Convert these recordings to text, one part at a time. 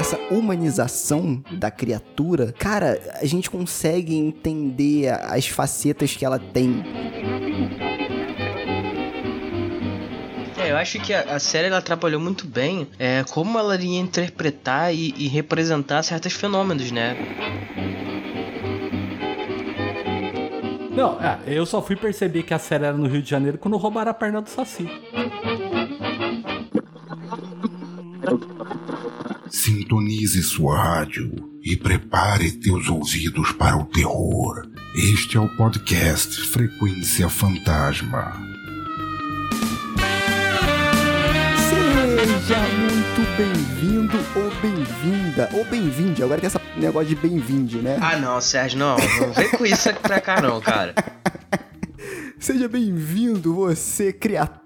essa humanização da criatura, cara, a gente consegue entender as facetas que ela tem. É, eu acho que a, a série ela atrapalhou muito bem é, como ela iria interpretar e, e representar certos fenômenos, né? Não, é, eu só fui perceber que a série era no Rio de Janeiro quando roubaram a perna do Saci. Sintonize sua rádio e prepare teus ouvidos para o terror. Este é o podcast Frequência Fantasma. Seja muito bem-vindo ou bem-vinda, ou bem-vinde. Agora tem esse negócio de bem-vinde, né? Ah, não, Sérgio, não. Não vem com isso aqui pra cá, não, cara. Seja bem-vindo, você, criatura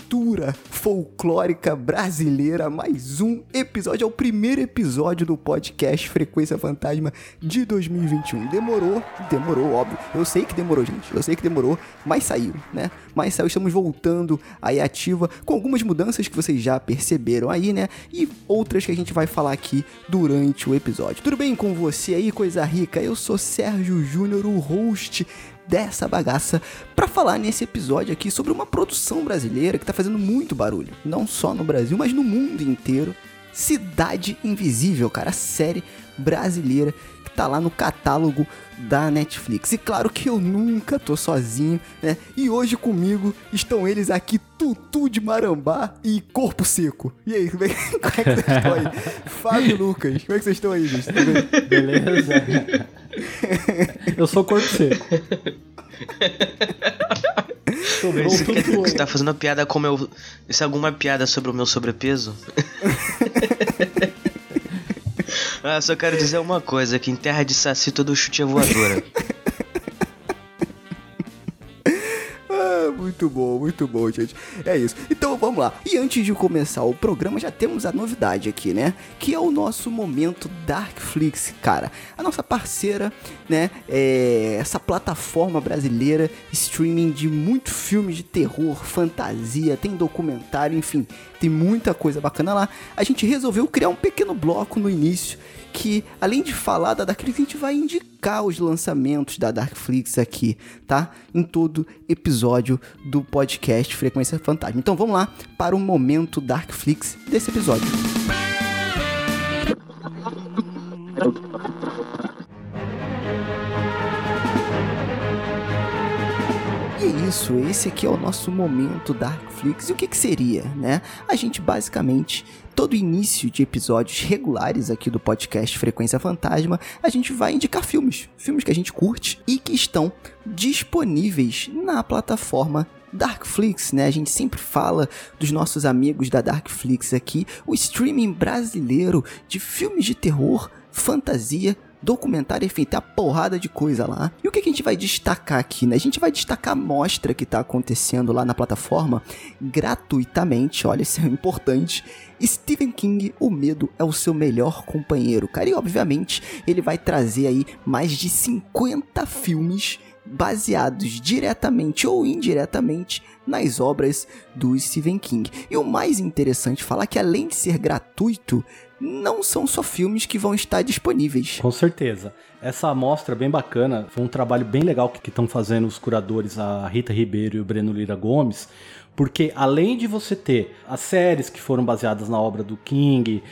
folclórica brasileira. Mais um episódio, é o primeiro episódio do podcast Frequência Fantasma de 2021. Demorou, demorou, óbvio. Eu sei que demorou, gente. Eu sei que demorou, mas saiu, né? Mas saiu, estamos voltando aí ativa com algumas mudanças que vocês já perceberam aí, né? E outras que a gente vai falar aqui durante o episódio. Tudo bem com você aí, coisa rica? Eu sou Sérgio Júnior, o host dessa bagaça para falar nesse episódio aqui sobre uma produção brasileira que tá fazendo muito barulho, não só no Brasil, mas no mundo inteiro. Cidade Invisível, cara, a série brasileira que tá lá no catálogo da Netflix. E claro que eu nunca tô sozinho, né? E hoje comigo estão eles aqui, Tutu de Marambá e Corpo Seco. E aí, como é, como é que vocês estão aí? Fábio e Lucas, como é que vocês estão aí, gente? Tudo bem? Beleza? Eu sou corpo seco. Sobrou Você, tudo quer você tá fazendo uma piada com o meu. Isso é alguma piada sobre o meu sobrepeso? ah, só quero dizer uma coisa: que em terra de saci todo chute é voadora. Ah, muito bom, muito bom, gente. É isso. Então vamos lá. E antes de começar o programa, já temos a novidade aqui, né? Que é o nosso momento Darkflix, cara. A nossa parceira, né? É essa plataforma brasileira, streaming de muito filmes de terror, fantasia, tem documentário, enfim, tem muita coisa bacana lá. A gente resolveu criar um pequeno bloco no início que, além de falar da Darkflix, a gente vai indicar os lançamentos da Darkflix aqui, tá? Em todo episódio do podcast Frequência Fantasma. Então vamos lá para o momento Darkflix desse episódio. É isso, esse aqui é o nosso momento Darkflix. E o que, que seria, né? A gente basicamente, todo início de episódios regulares aqui do podcast Frequência Fantasma, a gente vai indicar filmes. Filmes que a gente curte e que estão disponíveis na plataforma Darkflix, né? A gente sempre fala dos nossos amigos da Darkflix aqui, o streaming brasileiro de filmes de terror, fantasia, documentário, enfim, tem a porrada de coisa lá. E o que, que a gente vai destacar aqui, né? A gente vai destacar a mostra que tá acontecendo lá na plataforma gratuitamente, olha, isso é importante. Stephen King, O Medo é o seu melhor companheiro, cara. E obviamente ele vai trazer aí mais de 50 filmes baseados diretamente ou indiretamente nas obras do Stephen King. E o mais interessante falar que além de ser gratuito, não são só filmes que vão estar disponíveis. Com certeza. Essa amostra é bem bacana, foi um trabalho bem legal que estão fazendo os curadores, a Rita Ribeiro e o Breno Lira Gomes, porque além de você ter as séries que foram baseadas na obra do King,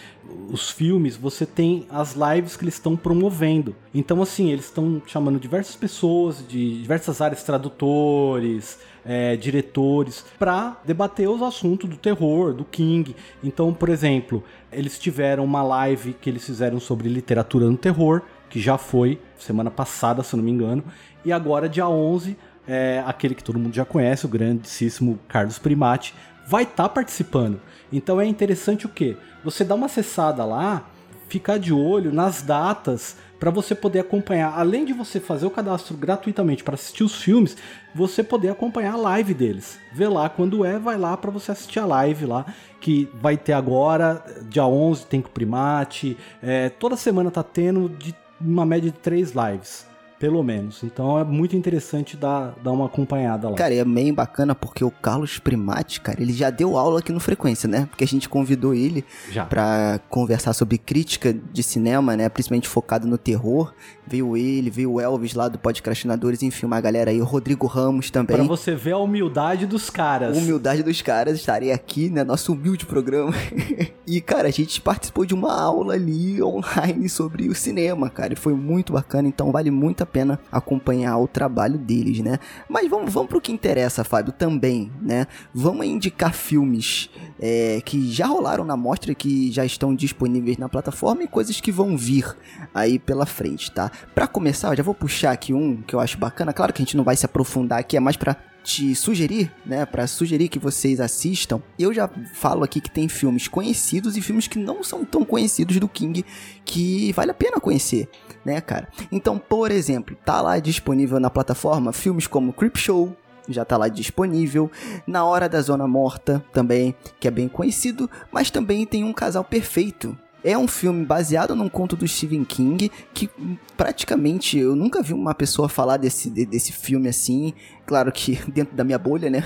os filmes, você tem as lives que eles estão promovendo. Então, assim, eles estão chamando diversas pessoas de diversas áreas, tradutores, é, diretores, para debater os assuntos do terror, do King. Então, por exemplo, eles tiveram uma live que eles fizeram sobre literatura no terror, que já foi semana passada, se não me engano, e agora, dia 11, é, aquele que todo mundo já conhece, o grandíssimo Carlos Primati, vai estar participando. Então é interessante o que? Você dá uma acessada lá, ficar de olho nas datas para você poder acompanhar. Além de você fazer o cadastro gratuitamente para assistir os filmes, você poder acompanhar a live deles. Vê lá quando é, vai lá para você assistir a live lá, que vai ter agora, dia 11 tem com o Primate, é, toda semana tá tendo de uma média de três lives pelo menos. Então é muito interessante dar, dar uma acompanhada lá. Cara, e é bem bacana porque o Carlos Primati, cara, ele já deu aula aqui no Frequência, né? Porque a gente convidou ele pra conversar sobre crítica de cinema, né? Principalmente focado no terror. Veio ele, veio o Elvis lá do Podcastinadores, enfim, uma galera aí, o Rodrigo Ramos também. Pra você ver a humildade dos caras. Humildade dos caras, estarei aqui, né? Nosso humilde programa. e, cara, a gente participou de uma aula ali online sobre o cinema, cara. E foi muito bacana, então vale muito a pena acompanhar o trabalho deles, né? Mas vamos, vamos pro que interessa, Fábio, também, né? Vamos indicar filmes é, que já rolaram na mostra, que já estão disponíveis na plataforma e coisas que vão vir aí pela frente, tá? Pra começar, eu já vou puxar aqui um que eu acho bacana. Claro que a gente não vai se aprofundar aqui, é mais pra te sugerir, né, Pra sugerir que vocês assistam. Eu já falo aqui que tem filmes conhecidos e filmes que não são tão conhecidos do King que vale a pena conhecer, né, cara? Então, por exemplo, tá lá disponível na plataforma filmes como Creepshow, já tá lá disponível. Na Hora da Zona Morta também, que é bem conhecido, mas também tem um casal perfeito. É um filme baseado num conto do Stephen King que praticamente eu nunca vi uma pessoa falar desse, de- desse filme assim. Claro que dentro da minha bolha, né?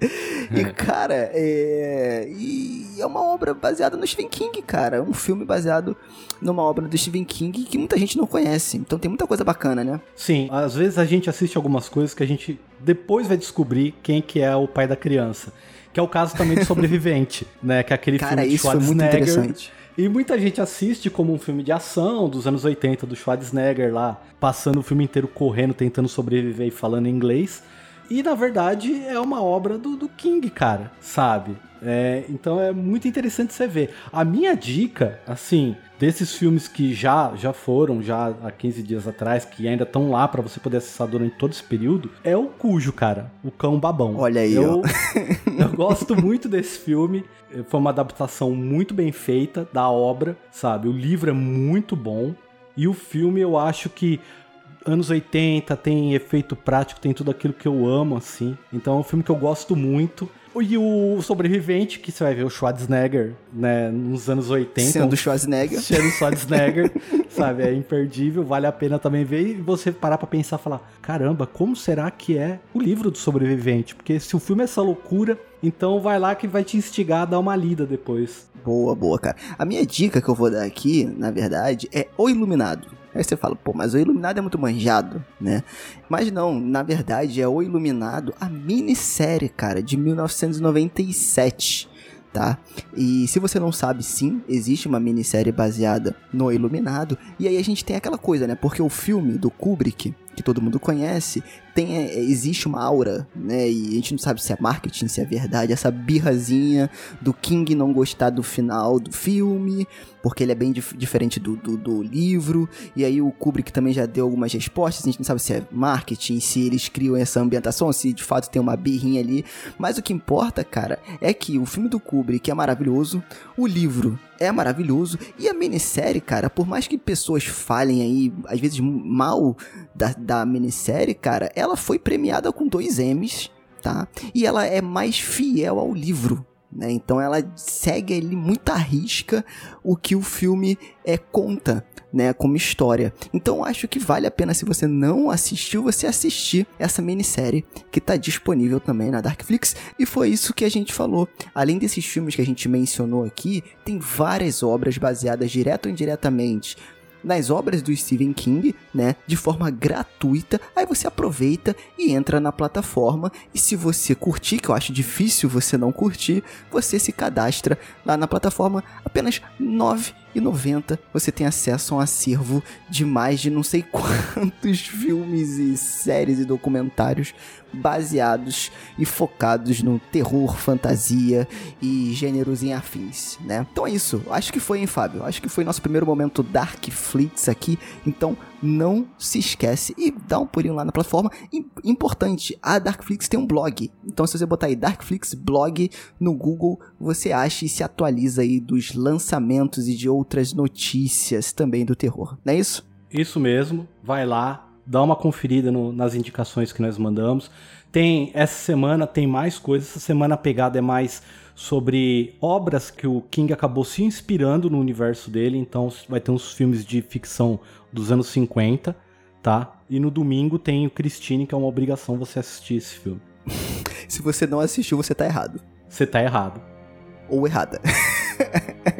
e, cara, é. E é uma obra baseada no Stephen King, cara. Um filme baseado numa obra do Stephen King que muita gente não conhece. Então tem muita coisa bacana, né? Sim, às vezes a gente assiste algumas coisas que a gente depois vai descobrir quem que é o pai da criança. Que é o caso também do Sobrevivente, né? Que é aquele Cara, filme de isso foi muito interessante. E muita gente assiste como um filme de ação dos anos 80 do Schwarzenegger lá, passando o filme inteiro correndo, tentando sobreviver e falando inglês. E na verdade é uma obra do, do King, cara, sabe? É, então é muito interessante você ver. A minha dica, assim, desses filmes que já já foram já há 15 dias atrás, que ainda estão lá pra você poder acessar durante todo esse período, é o Cujo, cara, o cão babão. Olha aí, eu, eu gosto muito desse filme. Foi uma adaptação muito bem feita da obra, sabe? O livro é muito bom. E o filme eu acho que anos 80 tem efeito prático, tem tudo aquilo que eu amo, assim. Então é um filme que eu gosto muito. E o Sobrevivente, que você vai ver o Schwarzenegger, né, nos anos 80. Sendo Schwarzenegger. Sendo Schwarzenegger, sabe? É imperdível, vale a pena também ver e você parar pra pensar e falar: caramba, como será que é o livro do sobrevivente? Porque se o filme é essa loucura, então vai lá que vai te instigar a dar uma lida depois. Boa, boa, cara. A minha dica que eu vou dar aqui, na verdade, é O Iluminado. Aí você fala, pô, mas O Iluminado é muito manjado, né? Mas não, na verdade é O Iluminado, a minissérie, cara, de 1997. Tá? E se você não sabe, sim, existe uma minissérie baseada no Iluminado. E aí a gente tem aquela coisa, né? Porque o filme do Kubrick, que todo mundo conhece, tem, é, existe uma aura, né? E a gente não sabe se é marketing, se é verdade, essa birrazinha do King não gostar do final do filme, porque ele é bem dif- diferente do, do, do livro. E aí o Kubrick também já deu algumas respostas, a gente não sabe se é marketing, se eles criam essa ambientação, se de fato tem uma birrinha ali. Mas o que importa, cara, é que o filme do Kubrick é maravilhoso, o livro é maravilhoso, e a minissérie, cara, por mais que pessoas falem aí, às vezes mal da, da minissérie, cara, ela foi premiada com dois M's, tá? E ela é mais fiel ao livro. Né? Então ela segue ali muito à risca o que o filme é, conta, né, como história. Então acho que vale a pena se você não assistiu, você assistir essa minissérie que está disponível também na Darkflix. E foi isso que a gente falou. Além desses filmes que a gente mencionou aqui, tem várias obras baseadas direto ou indiretamente nas obras do Stephen King, né, de forma gratuita. Aí você aproveita e entra na plataforma e se você curtir, que eu acho difícil você não curtir, você se cadastra lá na plataforma apenas 9 90 você tem acesso a um acervo de mais de não sei quantos filmes e séries e documentários baseados e focados no terror, fantasia e gêneros em afins, né? Então é isso. Acho que foi, hein, Fábio? Acho que foi nosso primeiro momento Dark Flix aqui. Então não se esquece e dá um pulinho lá na plataforma. Importante, a Darkflix tem um blog. Então se você botar aí Darkflix blog no Google, você acha e se atualiza aí dos lançamentos e de outras notícias também do terror. Não é isso? Isso mesmo, vai lá, dá uma conferida no- nas indicações que nós mandamos. Tem essa semana tem mais coisas. Essa semana a pegada é mais sobre obras que o King acabou se inspirando no universo dele. Então vai ter uns filmes de ficção dos anos 50, tá? E no domingo tem o Christine, que é uma obrigação você assistir esse filme. Se você não assistiu, você tá errado. Você tá errado. Ou errada.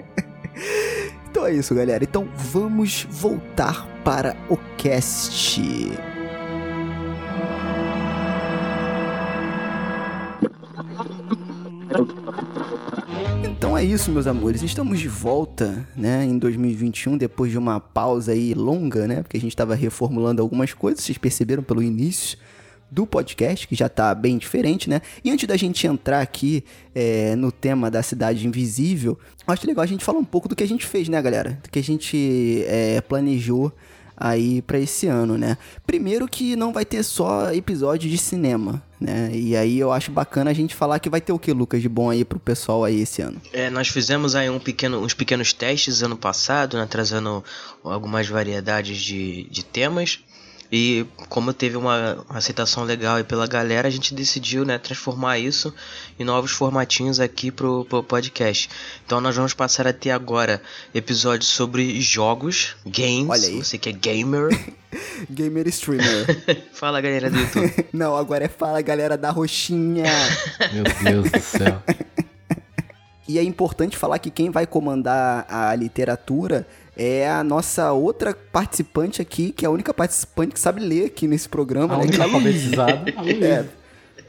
então é isso, galera. Então vamos voltar para o cast. Então é isso, meus amores. Estamos de volta, né, em 2021, depois de uma pausa aí longa, né? Porque a gente estava reformulando algumas coisas, vocês perceberam pelo início do podcast, que já tá bem diferente, né? E antes da gente entrar aqui é, no tema da cidade invisível, acho legal a gente falar um pouco do que a gente fez, né, galera? Do que a gente é, planejou aí para esse ano, né? Primeiro que não vai ter só episódio de cinema, né? E aí eu acho bacana a gente falar que vai ter o que, Lucas, de bom aí pro pessoal aí esse ano. É, nós fizemos aí um pequeno, uns pequenos testes ano passado, né? Trazendo algumas variedades de, de temas. E como teve uma aceitação legal aí pela galera, a gente decidiu né, transformar isso em novos formatinhos aqui pro, pro podcast. Então nós vamos passar a ter agora episódios sobre jogos, games, Olha aí. você que é gamer. Gamer streamer. Fala galera do YouTube. não, agora é fala galera da roxinha. Meu Deus do céu. E é importante falar que quem vai comandar a literatura é a nossa outra participante aqui, que é a única participante que sabe ler aqui nesse programa, A né? única Que é alfabetizada. É,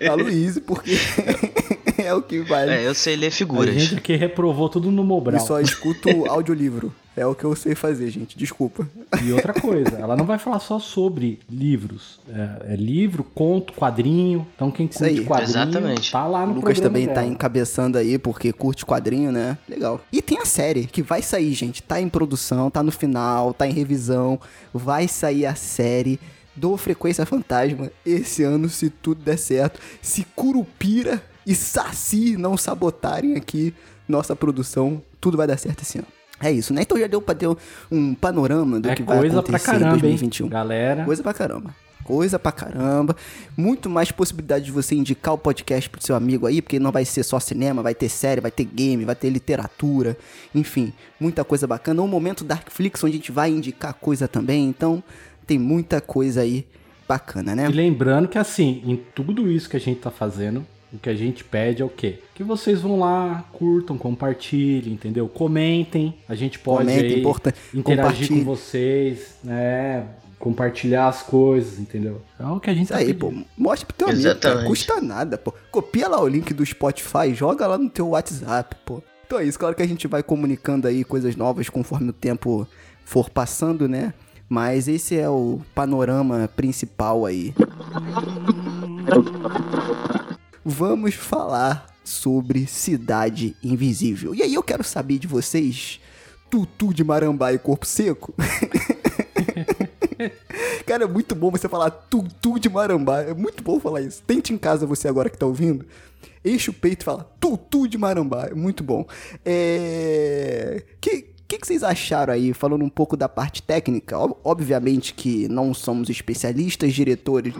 a Luísa, porque é o que vale. É, eu sei ler A figuras. gente aqui reprovou tudo no E Mobral. só escuto audiolivro. É o que eu sei fazer, gente. Desculpa. E outra coisa, ela não vai falar só sobre livros. É, é livro, conto, quadrinho. Então quem Isso aí. curte quadrinho Exatamente. tá lá O no Lucas programa também tá dela. encabeçando aí, porque curte quadrinho, né? Legal. E tem a série, que vai sair, gente. Tá em produção, tá no final, tá em revisão. Vai sair a série do Frequência Fantasma esse ano, se tudo der certo. Se Curupira e Saci não sabotarem aqui nossa produção, tudo vai dar certo esse ano. É isso, né? Então já deu pra ter um panorama do É que vai coisa pra acontecer em caramba, hein? 2021. Galera. Coisa pra caramba. Coisa pra caramba. Muito mais possibilidade de você indicar o podcast pro seu amigo aí, porque não vai ser só cinema, vai ter série, vai ter game, vai ter literatura, enfim, muita coisa bacana. Um momento Darkflix onde a gente vai indicar coisa também, então tem muita coisa aí bacana, né? E lembrando que assim, em tudo isso que a gente tá fazendo, o que a gente pede é o quê? Que vocês vão lá, curtam, compartilhem, entendeu? Comentem. A gente pode Comentem, aí importante. interagir com vocês, né? Compartilhar as coisas, entendeu? É o que a gente Isso tá aí, pedindo. pô. Mostra pro teu amigo, cara. Exatamente. Custa nada, pô. Copia lá o link do Spotify, joga lá no teu WhatsApp, pô. Então é isso, claro que a gente vai comunicando aí coisas novas conforme o tempo for passando, né? Mas esse é o panorama principal aí. Vamos falar sobre Cidade Invisível. E aí eu quero saber de vocês, Tutu de Marambá e Corpo Seco. Cara, é muito bom você falar tutu de marambá. É muito bom falar isso. Tente em casa você agora que tá ouvindo. Enche o peito e fala tutu de marambá. É muito bom. É... Que, que, que vocês acharam aí, falando um pouco da parte técnica? Ob- Obviamente que não somos especialistas, diretores.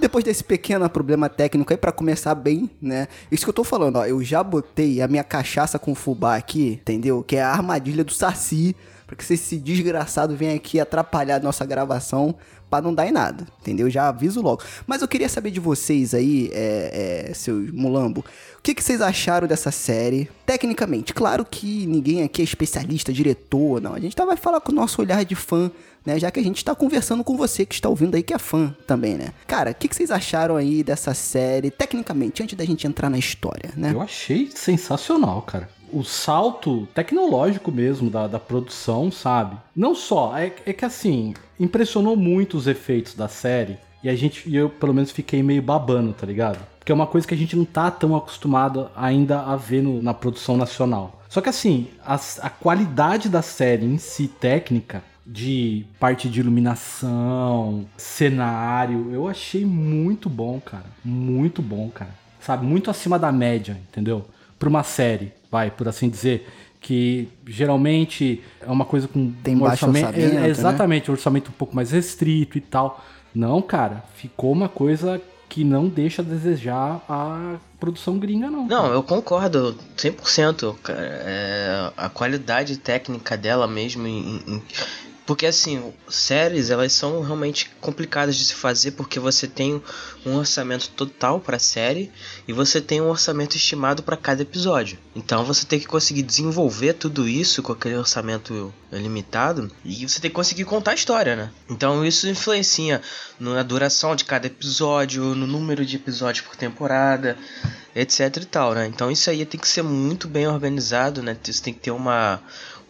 Depois desse pequeno problema técnico aí, pra começar bem, né? Isso que eu tô falando, ó. Eu já botei a minha cachaça com fubá aqui, entendeu? Que é a armadilha do Saci. Pra que esse desgraçado venha aqui atrapalhar a nossa gravação pra não dar em nada, entendeu? Já aviso logo. Mas eu queria saber de vocês aí, é, é, seus mulambo, o que, que vocês acharam dessa série? Tecnicamente, claro que ninguém aqui é especialista, diretor, não. A gente tá, vai falar com o nosso olhar de fã, né? Já que a gente tá conversando com você que está ouvindo aí, que é fã também, né? Cara, o que, que vocês acharam aí dessa série, tecnicamente, antes da gente entrar na história, né? Eu achei sensacional, cara. O salto tecnológico mesmo da, da produção, sabe? Não só, é, é que assim, impressionou muito os efeitos da série. E a gente, e eu pelo menos fiquei meio babando, tá ligado? Porque é uma coisa que a gente não tá tão acostumado ainda a ver no- na produção nacional. Só que assim, as- a qualidade da série em si, técnica, de parte de iluminação, cenário, eu achei muito bom, cara. Muito bom, cara. Sabe? Muito acima da média, entendeu? Pra uma série, vai, por assim dizer. Que geralmente é uma coisa com Tem baixo orçamento, é, né? exatamente, um orçamento um pouco mais restrito e tal. Não, cara, ficou uma coisa que não deixa a desejar a produção gringa, não. Não, eu concordo 100%. Cara. É, a qualidade técnica dela mesmo em, em, porque assim, séries elas são realmente complicadas de se fazer porque você tem um orçamento total para a série e você tem um orçamento estimado para cada episódio. Então você tem que conseguir desenvolver tudo isso com aquele orçamento limitado e você tem que conseguir contar a história, né? Então isso influencia na duração de cada episódio, no número de episódios por temporada, etc e tal, né? Então isso aí tem que ser muito bem organizado, né? Você tem que ter uma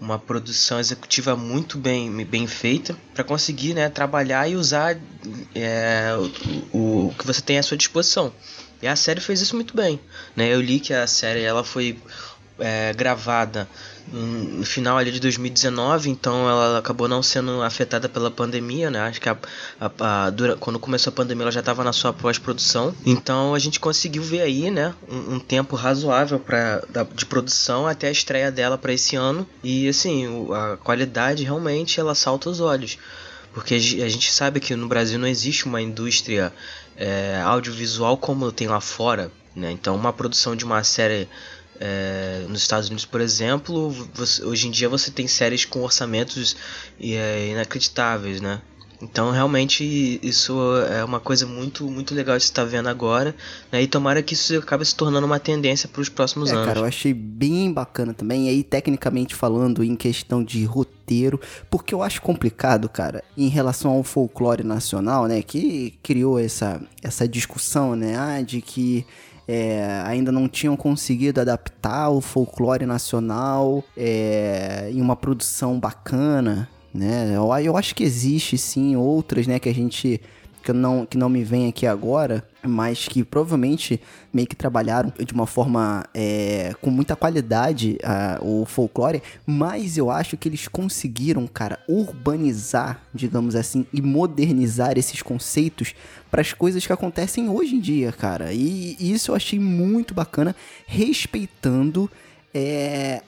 uma produção executiva muito bem, bem feita para conseguir né, trabalhar e usar é, o, o, que você tem à sua disposição. E a série fez isso muito bem. Né? Eu li que a série ela foi é, gravada no final ali de 2019, então ela acabou não sendo afetada pela pandemia, né? Acho que a, a, a dura, quando começou a pandemia ela já estava na sua pós-produção, então a gente conseguiu ver aí, né, um, um tempo razoável para de produção até a estreia dela para esse ano e assim a qualidade realmente ela salta os olhos, porque a gente sabe que no Brasil não existe uma indústria é, audiovisual como tem lá fora, né? Então uma produção de uma série é, nos Estados Unidos, por exemplo, você, hoje em dia você tem séries com orçamentos é, inacreditáveis, né? Então realmente isso é uma coisa muito muito legal de estar vendo agora, né? E tomara que isso acabe se tornando uma tendência para os próximos é, anos. Cara, eu achei bem bacana também. E aí tecnicamente falando em questão de roteiro, porque eu acho complicado, cara, em relação ao folclore nacional, né? Que criou essa essa discussão, né? Ah, de que é, ainda não tinham conseguido adaptar o folclore nacional é, em uma produção bacana, né? Eu, eu acho que existe sim outras, né, que a gente que não, que não me vem aqui agora, mas que provavelmente meio que trabalharam de uma forma é, com muita qualidade o folclore, mas eu acho que eles conseguiram, cara, urbanizar, digamos assim, e modernizar esses conceitos para as coisas que acontecem hoje em dia, cara. E, e isso eu achei muito bacana, respeitando é,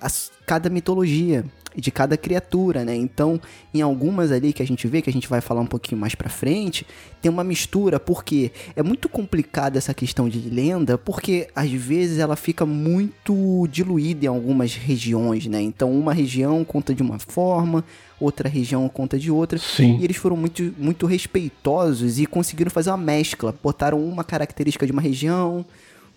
cada mitologia de cada criatura, né? Então, em algumas ali que a gente vê, que a gente vai falar um pouquinho mais pra frente, tem uma mistura, porque é muito complicada essa questão de lenda, porque às vezes ela fica muito diluída em algumas regiões, né? Então, uma região conta de uma forma, outra região conta de outra. Sim. E eles foram muito, muito respeitosos e conseguiram fazer uma mescla. Botaram uma característica de uma região,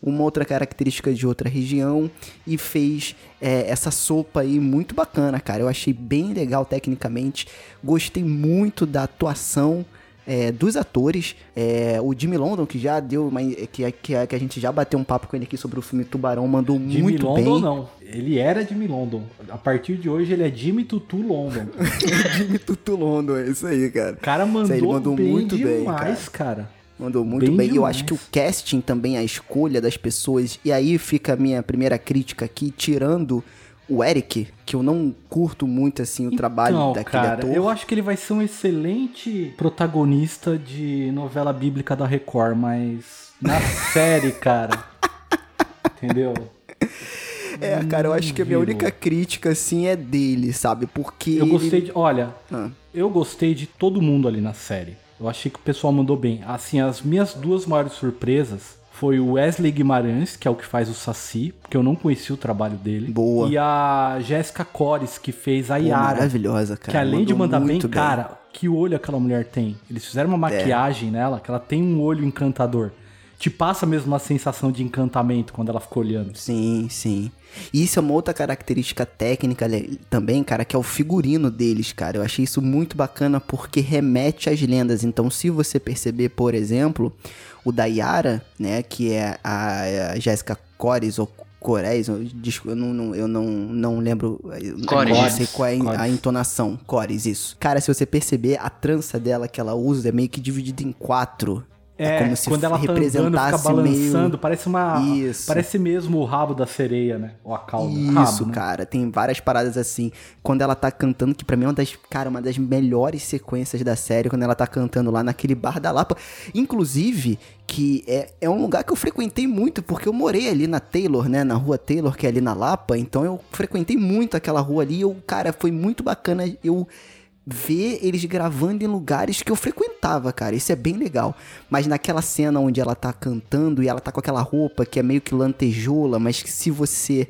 uma outra característica de outra região e fez é, essa sopa aí muito bacana, cara. Eu achei bem legal tecnicamente, gostei muito da atuação. É, dos atores, é, o Jimmy London, que já deu uma, que, que, que, a gente já bateu um papo com ele aqui sobre o filme Tubarão, mandou Jimmy muito London, bem. Jimmy London não, ele era Jimmy London. A partir de hoje ele é Jimmy Tutu London. Jimmy Tutu London, é isso aí, cara. O cara mandou, ele mandou bem muito demais, bem, cara. cara. Mandou muito bem. bem. Eu acho que o casting também, a escolha das pessoas. E aí fica a minha primeira crítica aqui, tirando o Eric, que eu não curto muito assim o então, trabalho daquele cara, ator. Eu acho que ele vai ser um excelente protagonista de novela bíblica da Record, mas na série, cara. entendeu? É, cara, eu acho que a minha única crítica, assim, é dele, sabe? Porque. Eu gostei de. Olha, ah. eu gostei de todo mundo ali na série. Eu achei que o pessoal mandou bem. Assim, as minhas duas maiores surpresas foi o Wesley Guimarães, que é o que faz o Saci, porque eu não conhecia o trabalho dele. Boa. E a Jéssica Cores, que fez a Yara. maravilhosa, cara. Que além Mandou de mandar bem, bem, cara, que olho aquela mulher tem. Eles fizeram uma é. maquiagem é. nela, que ela tem um olho encantador te passa mesmo uma sensação de encantamento quando ela fica olhando. Sim, sim. E isso é uma outra característica técnica também, cara, que é o figurino deles, cara. Eu achei isso muito bacana porque remete às lendas. Então, se você perceber, por exemplo, o da Yara, né, que é a, Jéssica Cores ou Cores, eu, eu, não, eu não, não lembro. Cores. Não sei qual é a entonação. Cores, isso. Cara, se você perceber, a trança dela que ela usa é meio que dividida em quatro. É, é como se quando ela tá andando, balançando, meio... parece uma. Isso. Parece mesmo o rabo da sereia, né? Ou a cauda. Isso, rabo, né? cara. Tem várias paradas assim. Quando ela tá cantando, que pra mim é uma das, cara, uma das melhores sequências da série, quando ela tá cantando lá naquele bar da Lapa. Inclusive, que é, é um lugar que eu frequentei muito, porque eu morei ali na Taylor, né? Na rua Taylor, que é ali na Lapa. Então eu frequentei muito aquela rua ali. E eu, cara, foi muito bacana. Eu ver eles gravando em lugares que eu frequentava, cara. Isso é bem legal. Mas naquela cena onde ela tá cantando e ela tá com aquela roupa que é meio que lantejoula, mas que se você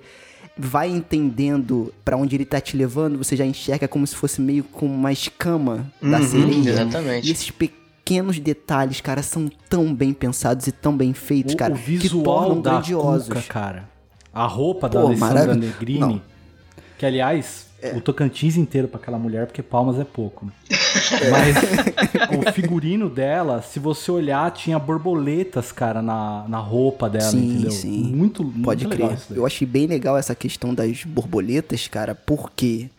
vai entendendo para onde ele tá te levando, você já enxerga como se fosse meio com uma escama da Uhum, sereia. exatamente. E esses pequenos detalhes, cara, são tão bem pensados e tão bem feitos, O, cara, o que visual tornam da grandiosos. Cuca, cara. A roupa da Pô, Alessandra Negrini. Não. Que, aliás, o Tocantins inteiro pra aquela mulher, porque palmas é pouco. Né? Mas o figurino dela, se você olhar, tinha borboletas, cara, na, na roupa dela, Sim, entendeu? sim. Muito, muito Pode legal crer. isso daí. Eu achei bem legal essa questão das borboletas, cara, porque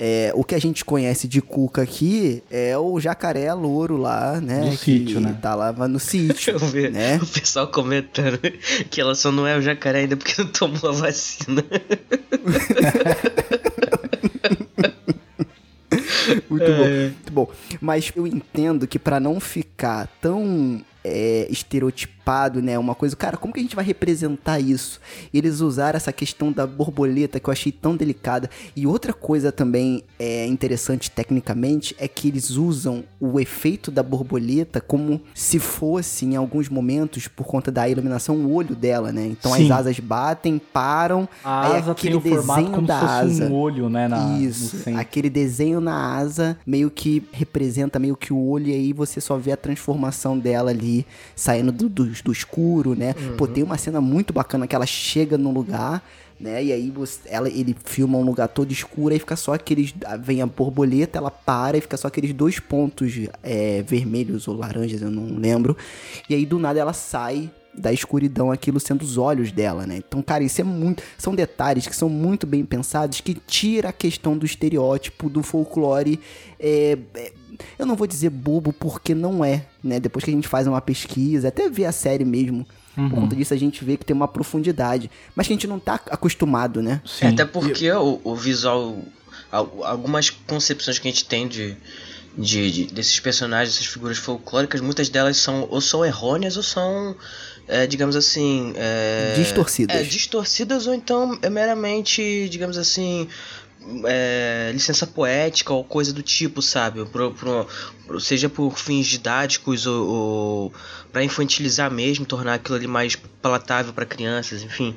é, o que a gente conhece de Cuca aqui é o jacaré louro lá, né? Que sítio, né? Tá lá no sítio, Eu vi né? o pessoal comentando que ela só não é o jacaré ainda porque não tomou a vacina. Muito bom, muito bom. Mas eu entendo que pra não ficar tão é, estereotipado, né? Uma coisa, cara, como que a gente vai representar isso? Eles usaram essa questão da borboleta que eu achei tão delicada. E outra coisa também é interessante tecnicamente é que eles usam o efeito da borboleta como se fosse, em alguns momentos, por conta da iluminação, o olho dela, né? Então Sim. as asas batem, param, A aí asa tem aquele o formato desenho como da se fosse asa. um olho, né? Na, Isso, aquele desenho na asa meio que representa meio que o olho e aí você só vê a transformação dela ali saindo do, do, do escuro, né? Pô, tem uma cena muito bacana que ela chega num lugar, né? E aí você, ela, ele filma um lugar todo escuro e fica só aqueles. Vem a borboleta, ela para e fica só aqueles dois pontos é, vermelhos ou laranjas, eu não lembro. E aí do nada ela sai da escuridão, aquilo sendo os olhos dela, né? Então, cara, isso é muito. São detalhes que são muito bem pensados, que tira a questão do estereótipo, do folclore. é, é, eu não vou dizer bobo, porque não é, né? Depois que a gente faz uma pesquisa, até ver a série mesmo. Por conta disso, a gente vê que tem uma profundidade. Mas que a gente não tá acostumado, né? Sim. Até porque o, o visual. al- Algumas concepções que a gente tem de, de, de- desses personagens, dessas figuras folclóricas, muitas delas são ou são errôneas ou são, é, digamos assim. é, Distorcidas. É, distorcidas ou então é meramente, digamos assim. É, licença poética ou coisa do tipo, sabe? Pro, pro- pro- seja por fins didáticos ou, ou para infantilizar mesmo, tornar aquilo ali mais palatável para crianças, enfim.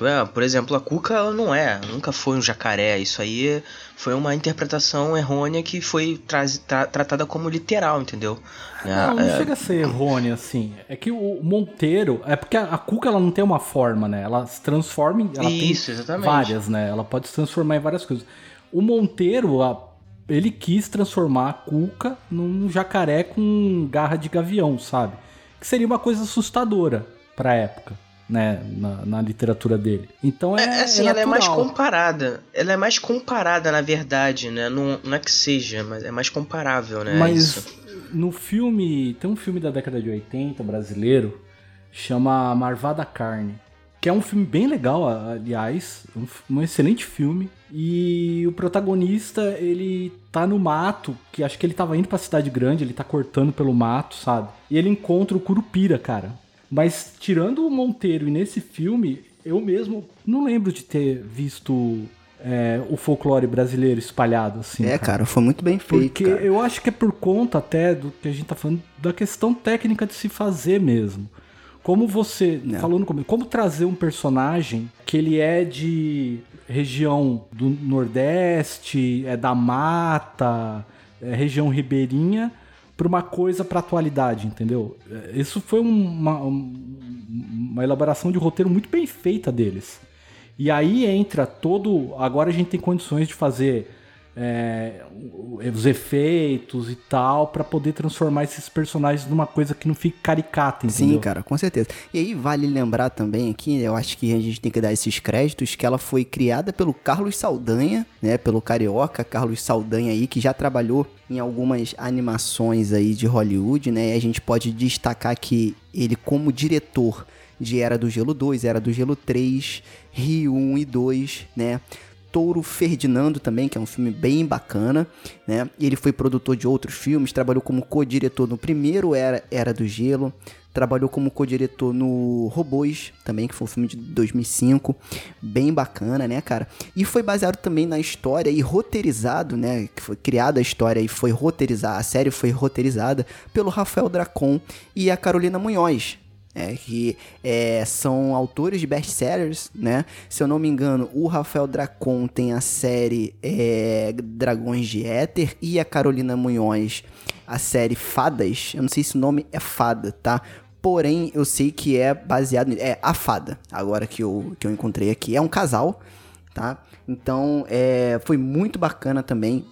É, por exemplo, a Cuca ela não é, nunca foi um jacaré. Isso aí foi uma interpretação errônea que foi traz- tra- tratada como literal, entendeu? Não, não É, chega a ser errôneo, assim. É que o Monteiro. É porque a, a Cuca ela não tem uma forma, né? Ela se transforma em. Ela Isso, tem exatamente. várias, né? Ela pode se transformar em várias coisas. O Monteiro, a- ele quis transformar a Cuca num jacaré com garra de gavião, sabe? Que seria uma coisa assustadora pra época. Né, na, na literatura dele. Então é. É, assim, ela é mais comparada. Ela é mais comparada, na verdade, né? Não, não é que seja, mas é mais comparável, né? Mas no filme. Tem um filme da década de 80 brasileiro, chama Marvada Carne. Que é um filme bem legal, aliás. Um, um excelente filme. E o protagonista, ele tá no mato, que acho que ele tava indo pra cidade grande, ele tá cortando pelo mato, sabe? E ele encontra o Curupira, cara. Mas tirando o Monteiro e nesse filme, eu mesmo não lembro de ter visto é, o folclore brasileiro espalhado assim. É, cara, foi muito bem feito. Porque cara. eu acho que é por conta até do que a gente tá falando da questão técnica de se fazer mesmo. Como você Não. falou no começo, como trazer um personagem que ele é de região do Nordeste, é da mata, é região ribeirinha, pra uma coisa pra atualidade, entendeu? É, Isso foi uma, um- uma elaboração de roteiro muito bem feita deles. E aí entra todo. Agora a gente tem condições de fazer é, os efeitos e tal, pra poder transformar esses personagens numa coisa que não fique caricata, entendeu? Sim, cara, com certeza. E aí vale lembrar também aqui, eu acho que a gente tem que dar esses créditos, que ela foi criada pelo Carlos Saldanha, né, pelo carioca Carlos Saldanha aí, que já trabalhou em algumas animações aí de Hollywood, né, e a gente pode destacar que ele como diretor de Era do Gelo 2, Era do Gelo 3, Rio 1 e 2, né, Touro Ferdinando também, que é um filme bem bacana, né? Ele foi produtor de outros filmes, trabalhou como co-diretor no primeiro Era, Era do Gelo, trabalhou como co-diretor no Robôs, também, que foi um filme de 2005, bem bacana, né, cara? E foi baseado também na história e roteirizado, né, que foi criada a história e foi roteirizada, a série foi roteirizada pelo Rafael Dracon e a Carolina Munhoz, é, que é, são autores de best-sellers, né? Se eu não me engano, o Rafael Dracon tem a série é, Dragões de Éter e a Carolina Munhoz a série Fadas. Eu não sei se o nome é Fada, tá? Porém, eu sei que é baseado... É, A Fada, agora que eu, que eu encontrei aqui. É um casal, tá? Então, é, foi muito bacana também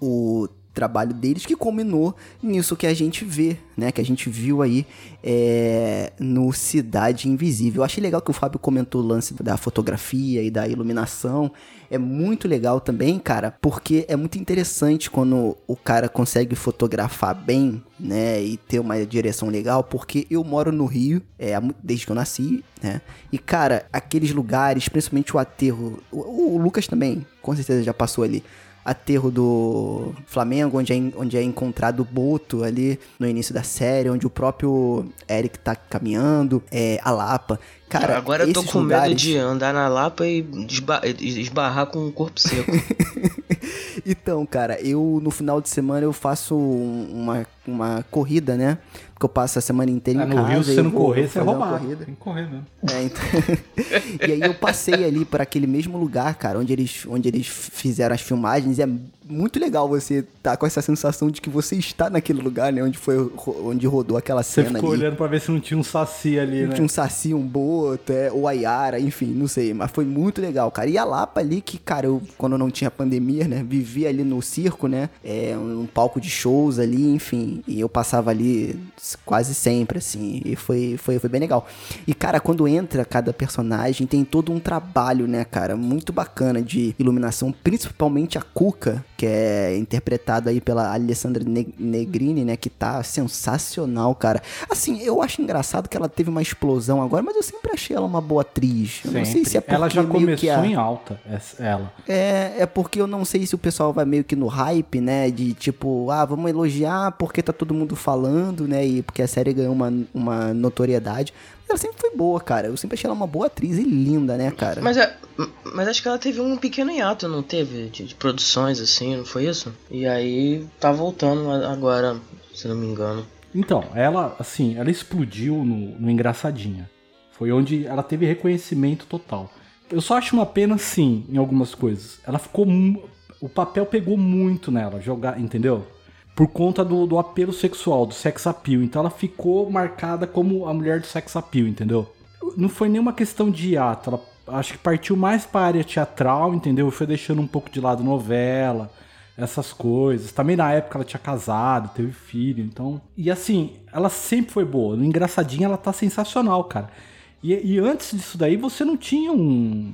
o trabalho deles que culminou nisso que a gente vê, né? Que a gente viu aí é, no Cidade Invisível. Eu achei legal que o Fábio comentou o lance da fotografia e da iluminação. É muito legal também, cara, porque é muito interessante quando o cara consegue fotografar bem, né? E ter uma direção legal, porque eu moro no Rio, é, desde que eu nasci, né? E, cara, aqueles lugares, principalmente o aterro. o, o Lucas também, com certeza já passou ali aterro do Flamengo, onde é, onde é encontrado o Boto ali no início da série, onde o próprio Eric tá caminhando, é, a Lapa. Cara, Agora eu tô com lugares... medo de andar na Lapa e esbarrar com o corpo seco. então, cara, eu no final de semana eu faço uma, uma corrida, né? Porque eu passo a semana inteira ah, em no casa. Rio, se você não correr, você é roubar. Tem que correr mesmo. É, então... e aí eu passei ali para aquele mesmo lugar, cara, onde eles, onde eles fizeram as filmagens. É muito legal você tá com essa sensação de que você está naquele lugar, né? Onde foi onde rodou aquela cena. Você ficou ali. olhando pra ver se não tinha um saci ali, né? Tinha um saci, um boto, é, ou a Yara, enfim, não sei. Mas foi muito legal, cara. E a Lapa ali, que, cara, eu, quando não tinha pandemia, né? Vivia ali no circo, né? É, um palco de shows ali, enfim. E eu passava ali quase sempre, assim. E foi, foi, foi bem legal. E, cara, quando entra cada personagem, tem todo um trabalho, né, cara? Muito bacana de iluminação, principalmente a Cuca, que é interpretado aí pela Alessandra Negrini, né? Que tá sensacional, cara. Assim, eu acho engraçado que ela teve uma explosão agora, mas eu sempre achei ela uma boa atriz. Eu não sei se é porque Ela já começou a... em alta, ela. É, é porque eu não sei se o pessoal vai meio que no hype, né? De tipo, ah, vamos elogiar porque tá todo mundo falando, né? E porque a série ganhou uma, uma notoriedade ela sempre foi boa, cara. Eu sempre achei ela uma boa atriz e linda, né, cara? Mas, é, mas acho que ela teve um pequeno hiato, não teve? De, de, produções, assim, não foi isso? E aí tá voltando agora, se não me engano. Então, ela, assim, ela explodiu no, no Engraçadinha. Foi onde ela teve reconhecimento total. Eu só acho uma pena, sim, em algumas coisas. Ela ficou. O papel pegou muito nela, jogar, entendeu? Por conta do, do apelo sexual, do sex appeal. Então ela ficou marcada como a mulher do sex appeal, entendeu? Não foi nenhuma questão de ato, ela acho que partiu mais para a área teatral, entendeu? Foi deixando um pouco de lado novela, essas coisas. Também na época ela tinha casado, teve filho, então. E assim, ela sempre foi boa. No Engraçadinha ela tá sensacional, cara. E, e antes disso daí você não tinha um,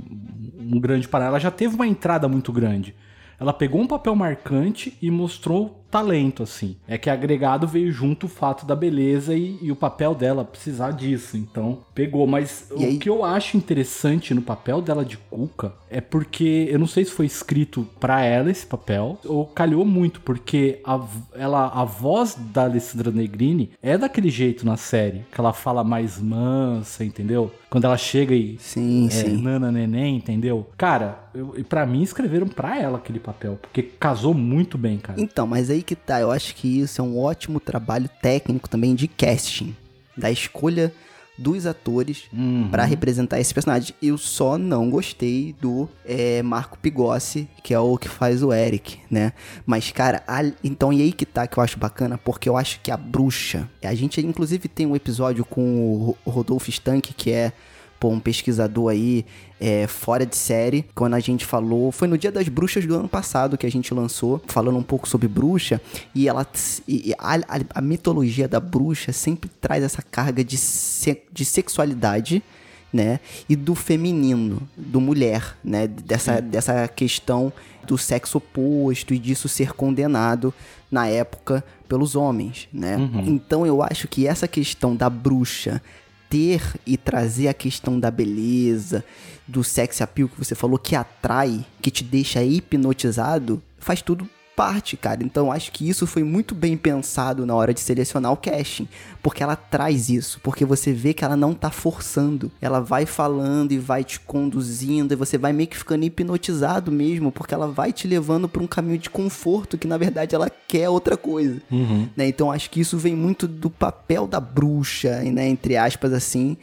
um grande paralelo. Ela já teve uma entrada muito grande. Ela pegou um papel marcante e mostrou talento, assim. É que agregado veio junto o fato da beleza e, e o papel dela precisar disso. Então, pegou. Mas e o aí? que eu acho interessante no papel dela de Cuca é porque eu não sei se foi escrito para ela esse papel ou calhou muito, porque a, ela, a voz da Alessandra Negrini é daquele jeito na série, que ela fala mais mansa, entendeu? Quando ela chega e. Sim, é, sim. Nana neném, entendeu? Cara, eu, pra mim escreveram pra ela aquele papel, porque casou muito bem, cara. Então, mas aí que tá, eu acho que isso é um ótimo trabalho técnico também de casting, da escolha dos atores uhum. para representar esse personagem. Eu só não gostei do é, Marco Pigossi, que é o que faz o Eric, né? Mas, cara, a... então e aí que tá que eu acho bacana, porque eu acho que a bruxa. A gente, inclusive, tem um episódio com o Rodolfo Stank, que é pô, um pesquisador aí é, fora de série, quando a gente falou, foi no Dia das Bruxas do ano passado que a gente lançou, falando um pouco sobre bruxa, e ela e a, a, mitologia da bruxa sempre traz essa carga de, se, de sexualidade, né, e do feminino, do mulher, né, dessa, dessa questão do sexo oposto e disso ser condenado na época pelos homens, né? Uhum. Então eu acho que essa questão da bruxa ter e trazer a questão da beleza, do sex appeal que você falou, que atrai, que te deixa hipnotizado, faz tudo parte, cara. Então acho que isso foi muito bem pensado na hora de selecionar o casting. porque ela traz isso, porque você vê que ela não tá forçando. Ela vai falando e vai te conduzindo, e você vai meio que ficando hipnotizado mesmo, porque ela vai te levando para um caminho de conforto que na verdade ela quer outra coisa. Uhum. Né? Então acho que isso vem muito do papel da bruxa, né? entre aspas assim,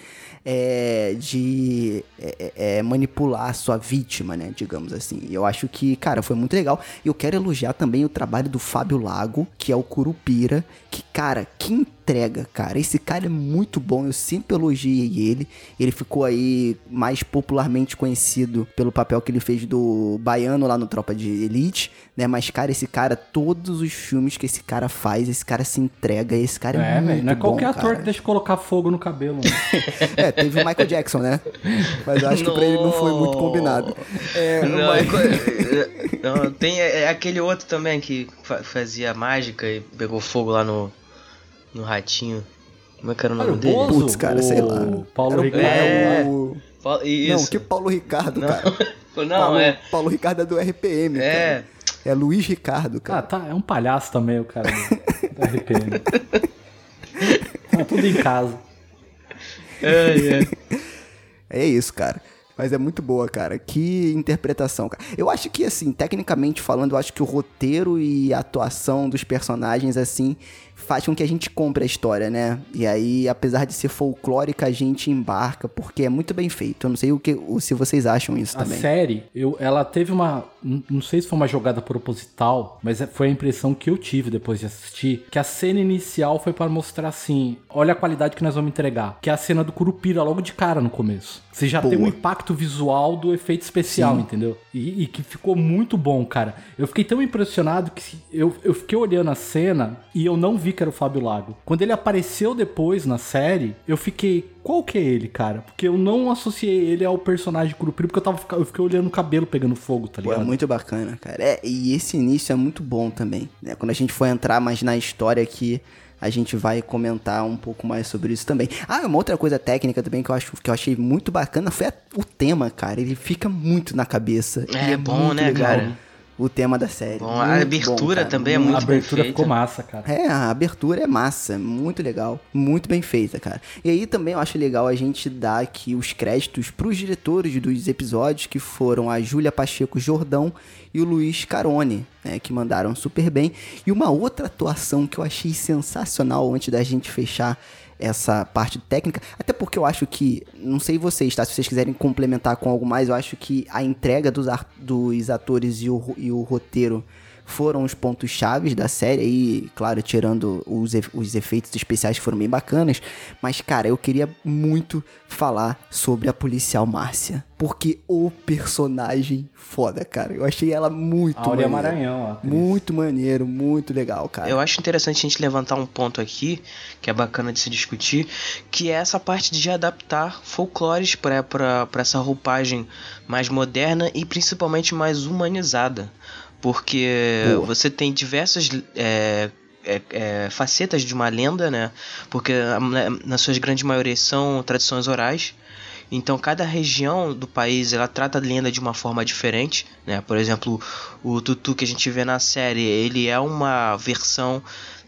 é, de é, é, manipular a sua vítima, né? Digamos assim. E eu acho que, cara, foi muito legal. E eu quero elogiar também o trabalho do Fábio Lago, que é o Curupira, que, cara, que entrega, cara. Esse cara é muito bom, eu sempre elogiei ele. Ele ficou aí mais popularmente conhecido pelo papel que ele fez do Baiano lá no Tropa de Elite, né? Mas, cara, esse cara, todos os filmes que esse cara faz, esse cara se entrega, esse cara é, é muito Não é qualquer bom, ator cara. que deixa colocar fogo no cabelo. é, teve o Michael Jackson, né? Mas eu acho que pra ele não foi muito combinado. É, Não, mas- é- não, tem é, aquele outro também que fa- fazia mágica e pegou fogo lá no, no ratinho. Como é que era o Cara, nome o dele? Bozo, Putz, cara, sei lá. o Paulo Era o- Ricardo. É. o- Fala- Não, Isso. que Paulo Ricardo, Não, cara. não, Paulo, é. Paulo Ricardo é do RPM, É. cara. É Luiz Ricardo, Ah, cara. tá, é um palhaço também o cara do, do RPM. tá tudo em casa. É, é. É isso, cara. Mas é muito boa, cara. Que interpretação, cara. Eu acho que, assim, tecnicamente falando, eu acho que o roteiro e a atuação dos personagens, assim, faz com que a gente compre a história, né? E aí, apesar de ser folclórica, a gente embarca, porque é muito bem feito. Eu não sei o que, se vocês acham isso A também. série, eu, ela teve uma. Não sei se foi uma jogada proposital, mas é- foi a impressão que eu tive depois de assistir. Que a cena inicial foi para mostrar assim: olha a qualidade que nós vamos entregar. Que é a cena do Curupira logo de cara no começo. Você já tem um Boa. impacto visual do efeito especial, Sim. entendeu? E, e que ficou muito bom, cara. Eu fiquei tão impressionado que eu, eu fiquei olhando a cena e eu não vi que era o Fábio Lago. Quando ele apareceu depois na série, eu fiquei. Qual que é ele, cara? Porque eu não associei ele ao personagem Curupira, porque eu, tava, eu fiquei olhando o cabelo pegando fogo, tá Pô, ligado? é muito bacana, cara. É, e esse início é muito bom também, né? Quando a gente for entrar mais na história aqui, a gente vai comentar um pouco mais sobre isso também. Ah, uma outra coisa técnica também que eu, acho, que eu achei muito bacana foi a- o tema, cara. Ele fica muito na cabeça. É, E bom, né, legal cara? O tema da série. Bom, a abertura cara. também é a muito bem abertura feita. ficou massa, cara. É, a abertura é massa, muito legal, muito bem feita, cara. E aí também eu acho legal a gente dar aqui os créditos pros diretores dos episódios, que foram a Júlia Pacheco Jordão e o Luiz Carone, né, que mandaram super bem. E uma outra atuação que eu achei sensacional antes da gente fechar essa parte técnica, até porque eu acho que, não sei vocês, tá? Se vocês quiserem complementar com algo mais, eu acho que a entrega dos, dos atores e o, e o roteiro foram os pontos chaves da série aí, claro, tirando os, os efeitos especiais que foram bem bacanas, mas cara, eu queria muito falar sobre a policial Márcia, porque o personagem foda, cara. Eu achei ela muito Áurea maneiro. Maranhão, ó. Muito maneiro, muito legal, cara. Eu acho interessante a gente levantar um ponto aqui, que é bacana de se discutir, que é essa parte de adaptar folclores para essa roupagem mais moderna e principalmente mais humanizada. Porque Boa. você tem diversas é, é, é, facetas de uma lenda, né? Porque na, na sua grande maioria são tradições orais. Então cada região do país ela trata a lenda de uma forma diferente, né? Por exemplo, o tutu que a gente vê na série, ele é uma versão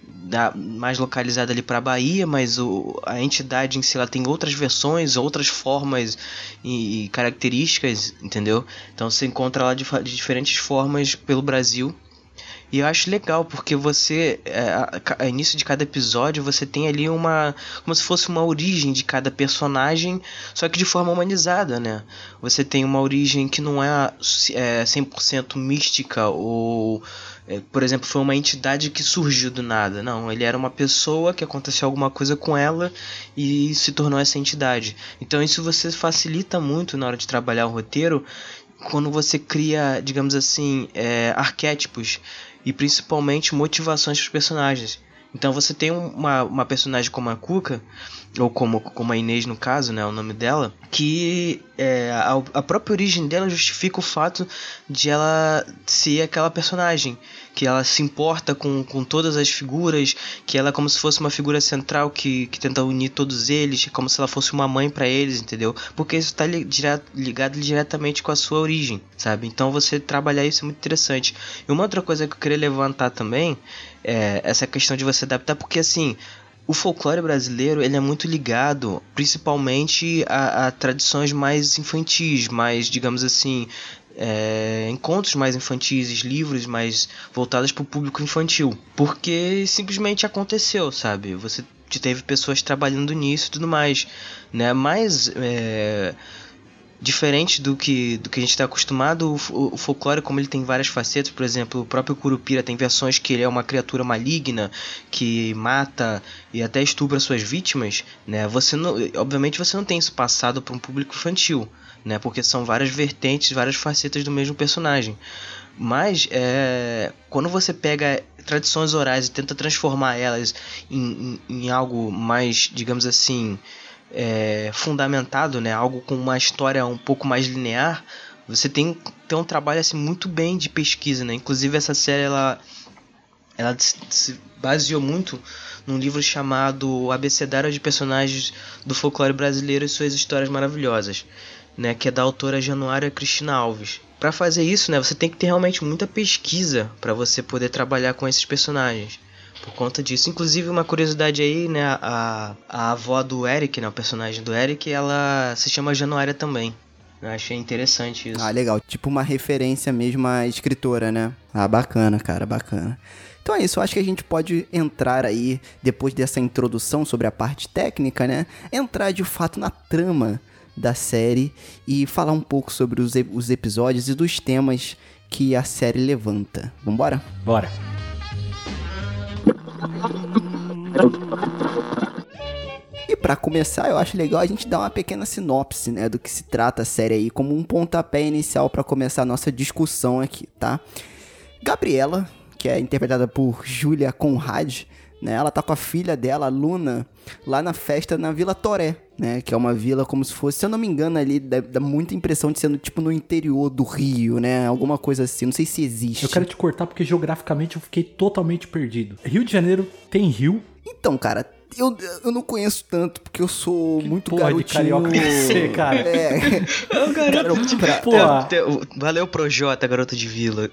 da- mais localizada ali para Bahia, mas o, a entidade em si ela tem outras versões, outras formas e, e características, entendeu? Então você encontra ela de, de diferentes formas pelo Brasil. E eu acho legal porque você, é, a, a- a início de cada episódio, você tem ali uma. como se fosse uma origem de cada personagem, só que de forma humanizada, né? Você tem uma origem que não é, é 100% mística ou. É, por exemplo, foi uma entidade que surgiu do nada. Não, ele era uma pessoa que aconteceu alguma coisa com ela e se tornou essa entidade. Então isso você facilita muito na hora de trabalhar o roteiro quando você cria, digamos assim, é, arquétipos e principalmente motivações para os personagens. Então você tem um- uma, uma personagem como a Cuca, ou como, como a Inês no caso, né, o nome dela, que é, a, a própria origem dela justifica o fato de ela ser aquela personagem, que ela se importa com, com todas as figuras, que ela é como se fosse uma figura central que, que tenta unir todos eles, como se ela fosse uma mãe para eles, entendeu? Porque isso está ligado diretamente com a sua origem, sabe? Então você trabalhar isso é muito interessante. E uma outra coisa que eu queria levantar também é essa questão de você adaptar, porque assim, o folclore brasileiro ele é muito ligado principalmente a, a tradições mais infantis, mais, digamos assim, é, encontros mais infantis, livros mais voltados para o público infantil. Porque simplesmente aconteceu, sabe? Você teve pessoas trabalhando nisso e tudo mais. Né? Mas é, diferente do que, do que a gente está acostumado, o, o, folclore, como ele tem várias facetas, por exemplo, o próprio Curupira tem versões que ele é uma criatura maligna que mata e até estupra suas vítimas, né? Você não, obviamente você não tem isso passado para um público infantil, né? Porque são várias vertentes, várias facetas do mesmo personagem. Mas é, quando você pega tradições orais e tenta transformar elas em, em, em algo mais, digamos assim, é, fundamentado, né? Algo com uma história um pouco mais linear, você tem, tem um trabalho assim muito bem de pesquisa, né? Inclusive essa série ela ela se baseou muito num livro chamado Abecedário de Personagens do Folclore Brasileiro e Suas Histórias Maravilhosas, né, que é da autora Januária Cristina Alves. Para fazer isso, né, você tem que ter realmente muita pesquisa para você poder trabalhar com esses personagens por conta disso. Inclusive, uma curiosidade aí, né? A, a avó do Eric, né? O personagem do Eric, ela se chama Januária também. Eu achei interessante isso. Ah, legal. Tipo uma referência mesmo à escritora, né? Ah, bacana, cara, bacana. Então é isso, eu acho que a gente pode entrar aí, depois dessa introdução sobre a parte técnica, né? Entrar de fato na trama da série e falar um pouco sobre os, os episódios e dos temas que a série levanta. Vambora? Bora! E para começar, eu acho legal a gente dar uma pequena sinopse, né, do que se trata a série aí, como um pontapé inicial para começar a nossa discussão aqui, tá? Gabriela, que é interpretada por Julia Conrad, né? Ela tá com a filha dela, a Luna, lá na festa na Vila Toré, né? Que é uma vila como se fosse, se eu não me engano, ali dá, dá muita impressão de sendo tipo no interior do Rio, né? Alguma coisa assim, não sei se existe. Eu quero te cortar porque geograficamente eu fiquei totalmente perdido. Rio de Janeiro tem rio? Então, cara, eu, eu não conheço tanto, porque eu sou que muito porra garotinho. De carioca você, cara. É. é um garoto de... pra... Porra. Valeu, Projota, garoto de vila.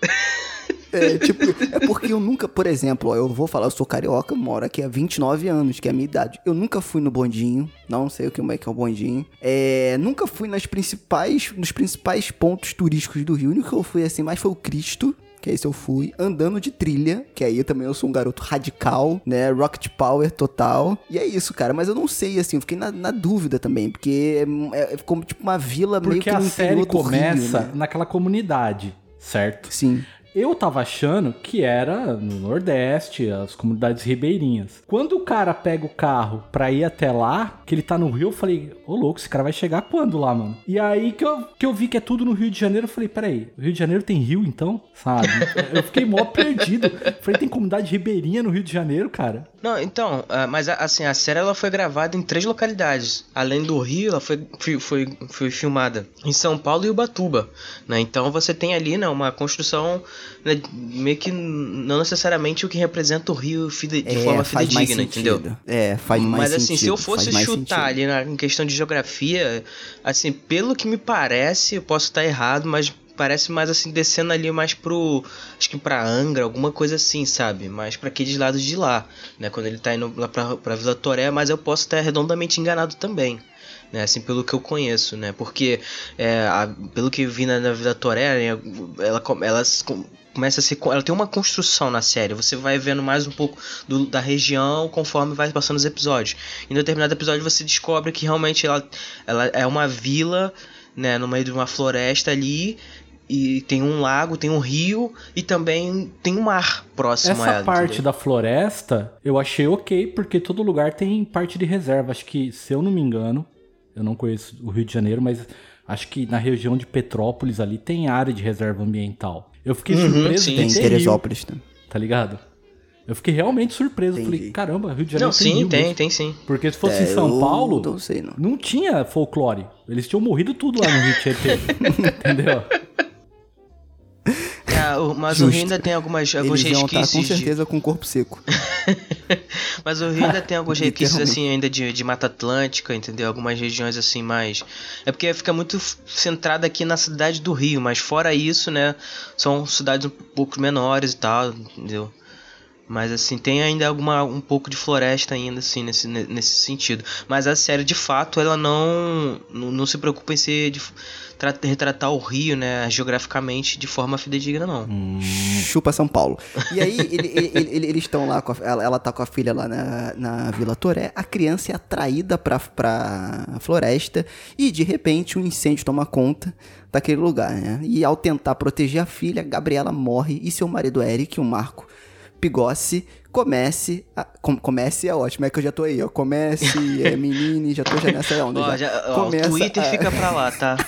É, tipo, é porque eu nunca, por exemplo, ó, eu vou falar, eu sou carioca, moro aqui há 29 anos, que é a minha idade. Eu nunca fui no bondinho, não sei o que é que é o bondinho. É, nunca fui nas principais, nos principais pontos turísticos do Rio. O único que eu fui assim mais foi o Cristo, que aí eu fui, andando de trilha, que aí também eu sou um garoto radical, né, rocket power total, e é isso, cara, mas eu não sei, assim, eu fiquei na, na dúvida também, porque é, é como, tipo, uma vila porque meio que a série começa Rio, né? naquela comunidade, certo? Sim. Eu tava achando que era no Nordeste, as comunidades ribeirinhas. Quando o cara pega o carro pra ir até lá, que ele tá no Rio, eu falei, ô louco, esse cara vai chegar quando lá, mano? E aí que eu, que eu vi que é tudo no Rio de Janeiro, eu falei, peraí, Rio de Janeiro tem rio então? Sabe? eu fiquei mó perdido. Falei, tem comunidade ribeirinha no Rio de Janeiro, cara? Não, então, ah, mas assim, a série ela foi gravada em três localidades. Além do Rio, ela foi, foi, foi filmada em São Paulo e Ubatuba, né? Então você tem ali, né, uma construção né, meio que não necessariamente o que representa o Rio de é, forma fidedigna, entendeu? É, faz mais Mas assim, sentido, se eu fosse chutar ali na em questão de geografia, assim, pelo que me parece, eu posso estar errado, mas parece mais assim descendo ali mais pro acho que para Angra, alguma coisa assim, sabe? Mais para aqueles lados de lá, né? Quando ele tá indo lá para para Vila Toré, mas eu posso estar redondamente enganado também né? Assim, pelo que eu conheço, né? Porque, é, a, pelo que vi na, na Vida Toré, né, ela, ela começa a ser. Ela tem uma construção na série. Você vai vendo mais um pouco do, da região conforme vai passando os episódios. Em determinado episódio você descobre que realmente ela, ela é uma vila, né? No meio de uma floresta ali e tem um lago, tem um rio e também tem um mar próximo Essa a ela. Essa parte entendeu? da floresta eu achei ok, porque todo lugar tem parte de reserva. Acho que, se eu não me engano, eu não conheço o Rio de Janeiro, mas acho que na região de Petrópolis ali tem área de reserva ambiental. Eu fiquei uhum, surpreso sim. Tem Teresópolis também. Tá ligado? Eu fiquei realmente surpreso. Entendi. Falei, caramba, Rio de Janeiro não, tem sim, tem, mesmo. tem sim. Porque se fosse é, em São Paulo, não, sei, não. não tinha folclore. Eles tinham morrido tudo lá no Rio de Janeiro. Entendeu? É, mas Justo. o Rio ainda tem algumas, alguns Eles resquícios. Estar, com certeza de... com o corpo seco. mas o Rio ainda tem alguns resquícios assim ainda de, de Mata Atlântica, entendeu? Algumas regiões assim mais. É porque fica muito centrado aqui na cidade do Rio, mas fora isso, né? São cidades um pouco menores e tal, entendeu? Mas assim, tem ainda alguma um pouco de floresta ainda assim nesse, nesse sentido. Mas a série de fato ela não não, se preocupa em ser de, retratar o Rio, né, geograficamente de forma fidedigna não. Hum. Chupa São Paulo. E aí ele, ele, ele, eles estão lá a, ela, ela tá com a filha lá na, na Vila Toré, a criança é atraída pra, pra floresta e de repente um incêndio toma conta daquele lugar, né? E ao tentar proteger a filha, Gabriela morre e seu marido Eric, o Marco Pigossi, comece. A, com, comece é ótimo, é que eu já tô aí, ó. Comece, é menine, já tô já nessa onda. Ó, já. ó, o Twitter a... fica pra lá, tá?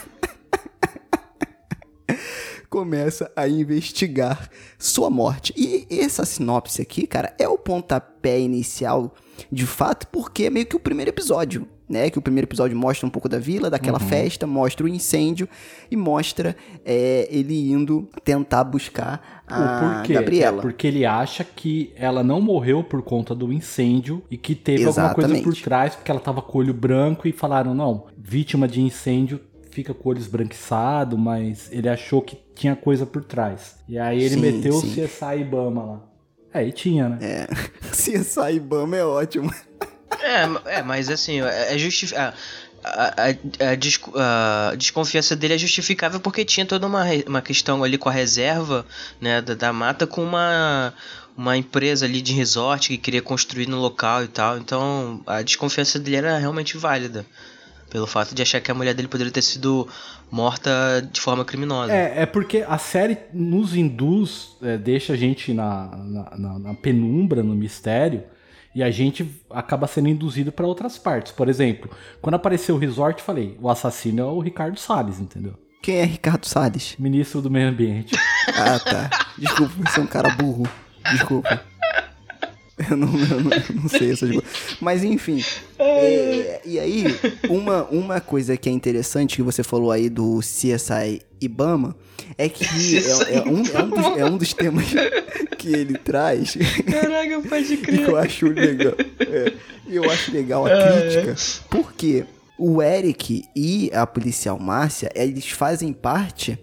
começa a investigar sua morte. E essa sinopse aqui, cara, é o pontapé inicial, de fato, porque é meio que o primeiro episódio né? Que o primeiro episódio mostra um pouco da vila, daquela uhum. festa, mostra o incêndio e mostra é, ele indo tentar buscar a Gabriela. É porque ele acha que ela não morreu por conta do incêndio e que teve Exatamente. alguma coisa por trás, porque ela tava com o olho branco e falaram, não, vítima de incêndio fica com o olho esbranquiçado, mas ele achou que tinha coisa por trás. E aí ele sim, meteu sim. o CSI Ibama lá. É, e tinha, né? É, CSI Ibama é ótimo. É, é mas assim, é, é justificável. A, a, a, a, desconfiança dele é justificável porque tinha toda uma, uma questão ali com a reserva né, da, da mata com uma, uma empresa ali de resort que queria construir no local e tal. Então a desconfiança dele era realmente válida. Pelo fato de achar que a mulher dele poderia ter sido morta de forma criminosa. É, é porque a série nos induz, é, deixa a gente na, na, na, na penumbra, no mistério e a gente acaba sendo induzido para outras partes. Por exemplo, quando apareceu o resort, falei, o assassino é o Ricardo Salles, entendeu? Quem é Ricardo Salles? Ministro do Meio Ambiente. ah, tá. Desculpa, você é um cara burro. Desculpa. Eu não, eu não, eu não sei essas coisas. Mas enfim. É, e aí, uma, uma coisa que é interessante que você falou aí do CSI Ibama é que é, é, um, é, um dos, é um dos temas que ele traz. Caraca, pode crer. que eu acho legal. É, eu acho legal a crítica. Porque o Eric e a policial Márcia, eles fazem parte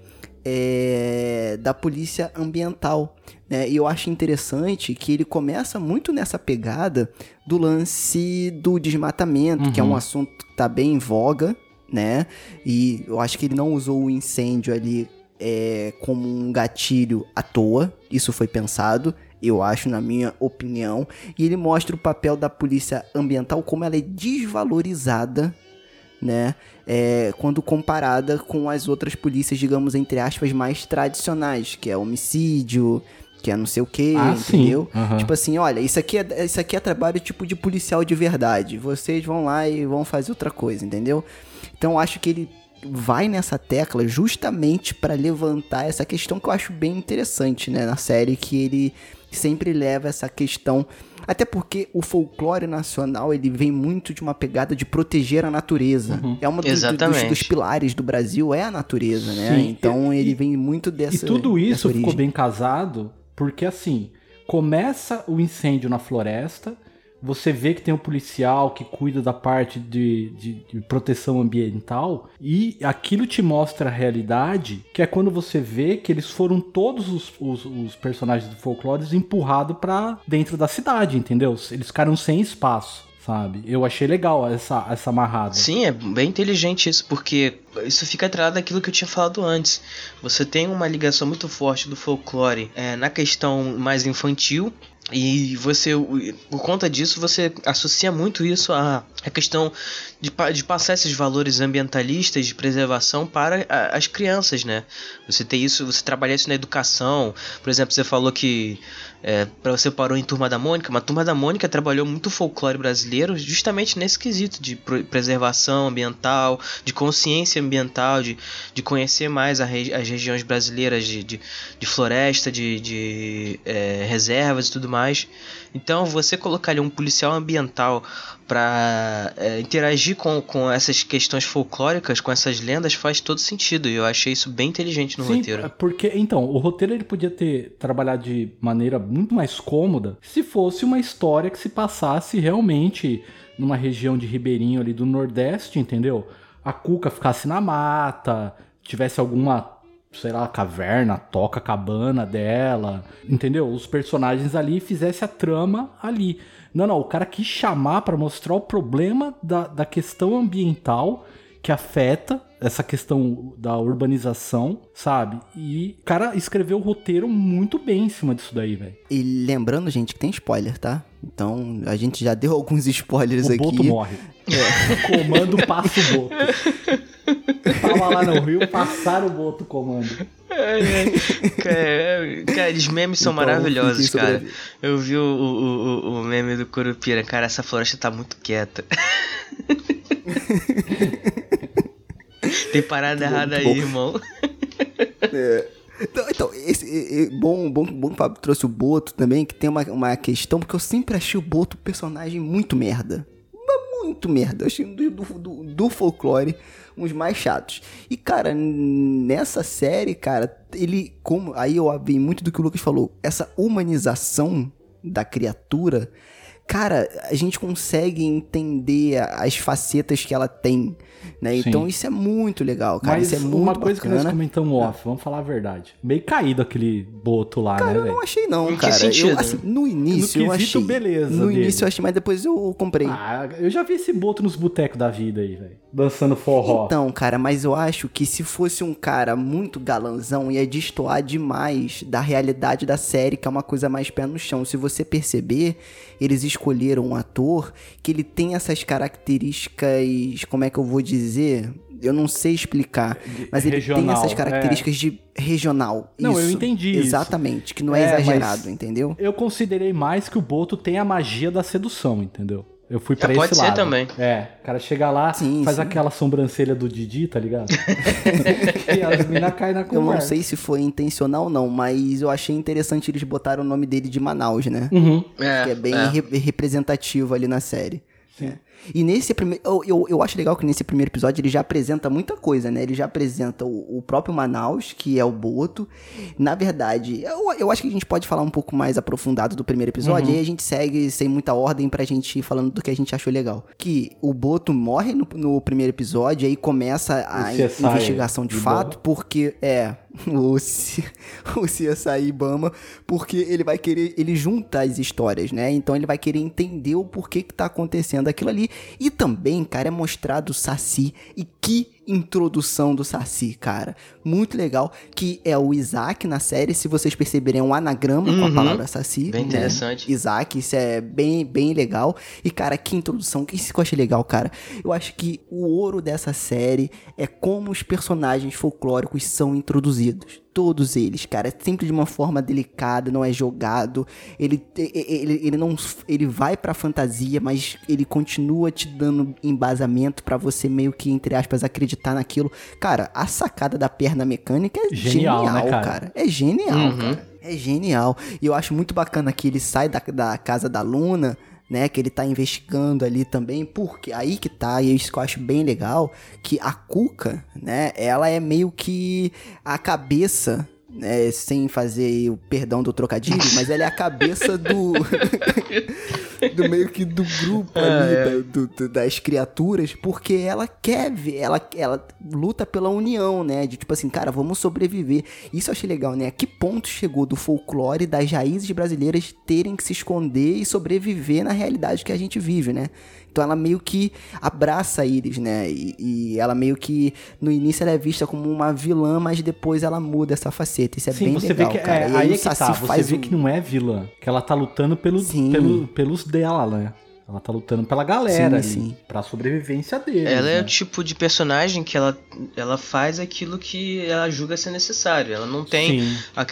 é, da polícia ambiental. Né? E eu acho interessante que ele começa muito nessa pegada do lance do desmatamento, uhum. que é um uhum. assunto que está bem em voga, né? E eu acho que ele não usou o incêndio ali é, como um gatilho à toa. Isso foi pensado, eu acho, na minha opinião. E ele mostra o papel da polícia ambiental, como ela é desvalorizada né? É, quando comparada com as outras polícias, digamos, entre aspas, mais tradicionais, que é homicídio, que é não sei o que, ah, entendeu? Uhum. Tipo assim, olha, isso aqui, é, isso aqui é trabalho tipo de policial de verdade. Vocês vão lá e vão fazer outra coisa, entendeu? Então acho que ele vai nessa tecla justamente para levantar essa questão que eu acho bem interessante, né, na série que ele sempre leva essa questão até porque o folclore nacional ele vem muito de uma pegada de proteger a natureza. Uhum. É um dos, dos, dos, pilares do Brasil é a natureza, né? Sim. Então e, ele vem muito dessa. E tudo isso ficou bem casado porque assim começa o incêndio na floresta você vê que tem um policial que cuida da parte de, de, de, proteção ambiental e aquilo te mostra a realidade, que é quando você vê que eles foram todos os, os, os personagens do folclore empurrados para dentro da cidade, entendeu? Eles ficaram sem espaço sabe? Eu achei legal essa, essa amarrada. Sim, é bem inteligente isso, porque isso fica atrelado daquilo que eu tinha falado antes. Você tem uma ligação muito forte do folclore é, na questão mais infantil, e você, por conta disso, você associa muito isso à, à questão de, de passar esses valores ambientalistas de preservação para a, as crianças, né? Você ter isso, você trabalhar isso na educação. Por exemplo, você falou que é, para você parou em Turma da Mônica, mas Turma da Mônica trabalhou muito folclore brasileiro justamente nesse quesito de preservação ambiental, de consciência ambiental, de, de conhecer mais regi as regiões brasileiras de, de, de floresta, de, de é, reservas e tudo mais. Então, você colocar ali um policial ambiental para é, interagir com, com essas questões folclóricas, com essas lendas, faz todo sentido. E eu achei isso bem inteligente no Sim, roteiro. Porque, então, o roteiro ele podia ter trabalhado de maneira muito mais cômoda se fosse uma história que se passasse realmente numa região de Ribeirinho ali do Nordeste, entendeu? A Cuca ficasse na mata, tivesse alguma sei lá, caverna, toca a cabana dela, entendeu? Os personagens ali fizesse a trama ali. Não, não, o cara quis chamar para mostrar o problema da, da questão ambiental que afeta essa questão da urbanização, sabe? E o cara escreveu o roteiro muito bem em cima disso daí, velho. E lembrando, gente, que tem spoiler, tá? Então, a gente já deu alguns spoilers o aqui. O Boto morre. É. Comando passa o Boto. Tava lá no Rio, passaram o Boto comando. Cara, cara, os memes são então, maravilhosos, cara. Eu vi o, o, o, o meme do Curupira. Cara, essa floresta tá muito quieta. Tem parada errada aí, irmão. É. Então, então esse, é, bom, bom, bom que o Fábio trouxe o Boto também, que tem uma, uma questão, porque eu sempre achei o Boto personagem muito merda. Muito merda. Eu achei do, do, do folclore uns mais chatos. E, cara, nessa série, cara, ele, como. Aí eu vi muito do que o Lucas falou. Essa humanização da criatura cara, a gente consegue entender as facetas que ela tem, né? Então isso é muito legal, cara. Mas isso é muito uma coisa bacana. que nós comentamos off, vamos falar a verdade. Meio caído aquele boto lá, cara, né, eu não achei não, cara. Eu, assim, no início no eu achei. beleza No dele. início eu achei, mas depois eu comprei. Ah, eu já vi esse boto nos botecos da vida aí, velho. Dançando forró. Então, cara, mas eu acho que se fosse um cara muito galanzão, ia destoar demais da realidade da série, que é uma coisa mais pé no chão. Se você perceber, eles escolheram um ator que ele tem essas características, como é que eu vou dizer? Eu não sei explicar, mas ele Regional, tem essas características é. de regional. Não, isso, eu entendi Exatamente, isso. que não é, é exagerado, entendeu? Eu considerei mais que o Boto tem a magia da sedução, entendeu? Eu fui pra é, esse pode lado. ser também. É, o cara chega lá, sim, faz sim. aquela sobrancelha do Didi, tá ligado? e as minas caem na conversa. Eu não sei se foi intencional ou não, mas eu achei interessante eles botaram o nome dele de Manaus, né? Uhum. É, que é bem é. re representativo ali na série. Sim. E nesse primeiro. Eu, eu, eu, acho legal que nesse primeiro episódio ele já apresenta muita coisa, né? Ele já apresenta o, o próprio Manaus, que é o Boto. Na verdade, eu, eu acho que a gente pode falar um pouco mais aprofundado do primeiro episódio, Uhum. e aí a gente segue sem muita ordem pra gente ir falando do que a gente achou legal. Que o Boto morre no, no primeiro episódio, aí começa a investigação de de fato, porque. É. O, C, o CSI Ibama, porque ele vai querer, ele junta as histórias, né? Então ele vai querer entender o porquê que tá acontecendo aquilo ali. E também, cara, é mostrado o Saci e que introdução do Saci, cara. Muito legal, que é o Isaac na série, se vocês perceberem, é um anagrama com a Uhum. palavra Saci. Bem né? interessante. Isaac, isso é bem, bem legal. E, cara, que introdução, isso que eu achei legal, cara. Eu acho que o ouro dessa série é como os personagens folclóricos são introduzidos. Todos eles, cara, sempre de uma forma delicada, não é jogado. Ele, ele, ele não ele vai pra fantasia, mas ele continua te dando embasamento pra você meio que, entre aspas, acreditar naquilo. Cara, a sacada da perna mecânica é Genial, genial, né, cara? cara? É genial, Uhum. cara. É genial. E eu acho muito bacana que ele sai da, da casa da Luna, né? Que ele tá investigando ali também. Porque aí que tá, e isso que eu acho bem legal, que a Cuca, né? Ela é meio que a cabeça. Né, sem fazer o perdão do trocadilho, mas ela é a cabeça do. do meio que do grupo ali, da- do- do- das criaturas, porque ela quer ver, ela, ela luta pela união, né? De tipo assim, cara, vamos sobreviver. Isso eu achei legal, né? A que ponto chegou do folclore das raízes brasileiras terem que se esconder e sobreviver na realidade que a gente vive, né? Então ela meio que abraça eles, né? E, e ela meio que no início ela é vista como uma vilã, mas depois ela muda essa faceta. Isso é Sim, bem você legal, vê que cara. é, aí é que tá, você vê um- que não é vilã, que ela tá lutando pelo, pelo- pelos dela, né? Ela tá lutando pela galera Sim, ali, sim. pra sobrevivência deles. Ela é né? o tipo de personagem que ela, ela faz aquilo que ela julga ser necessário. Ela não tem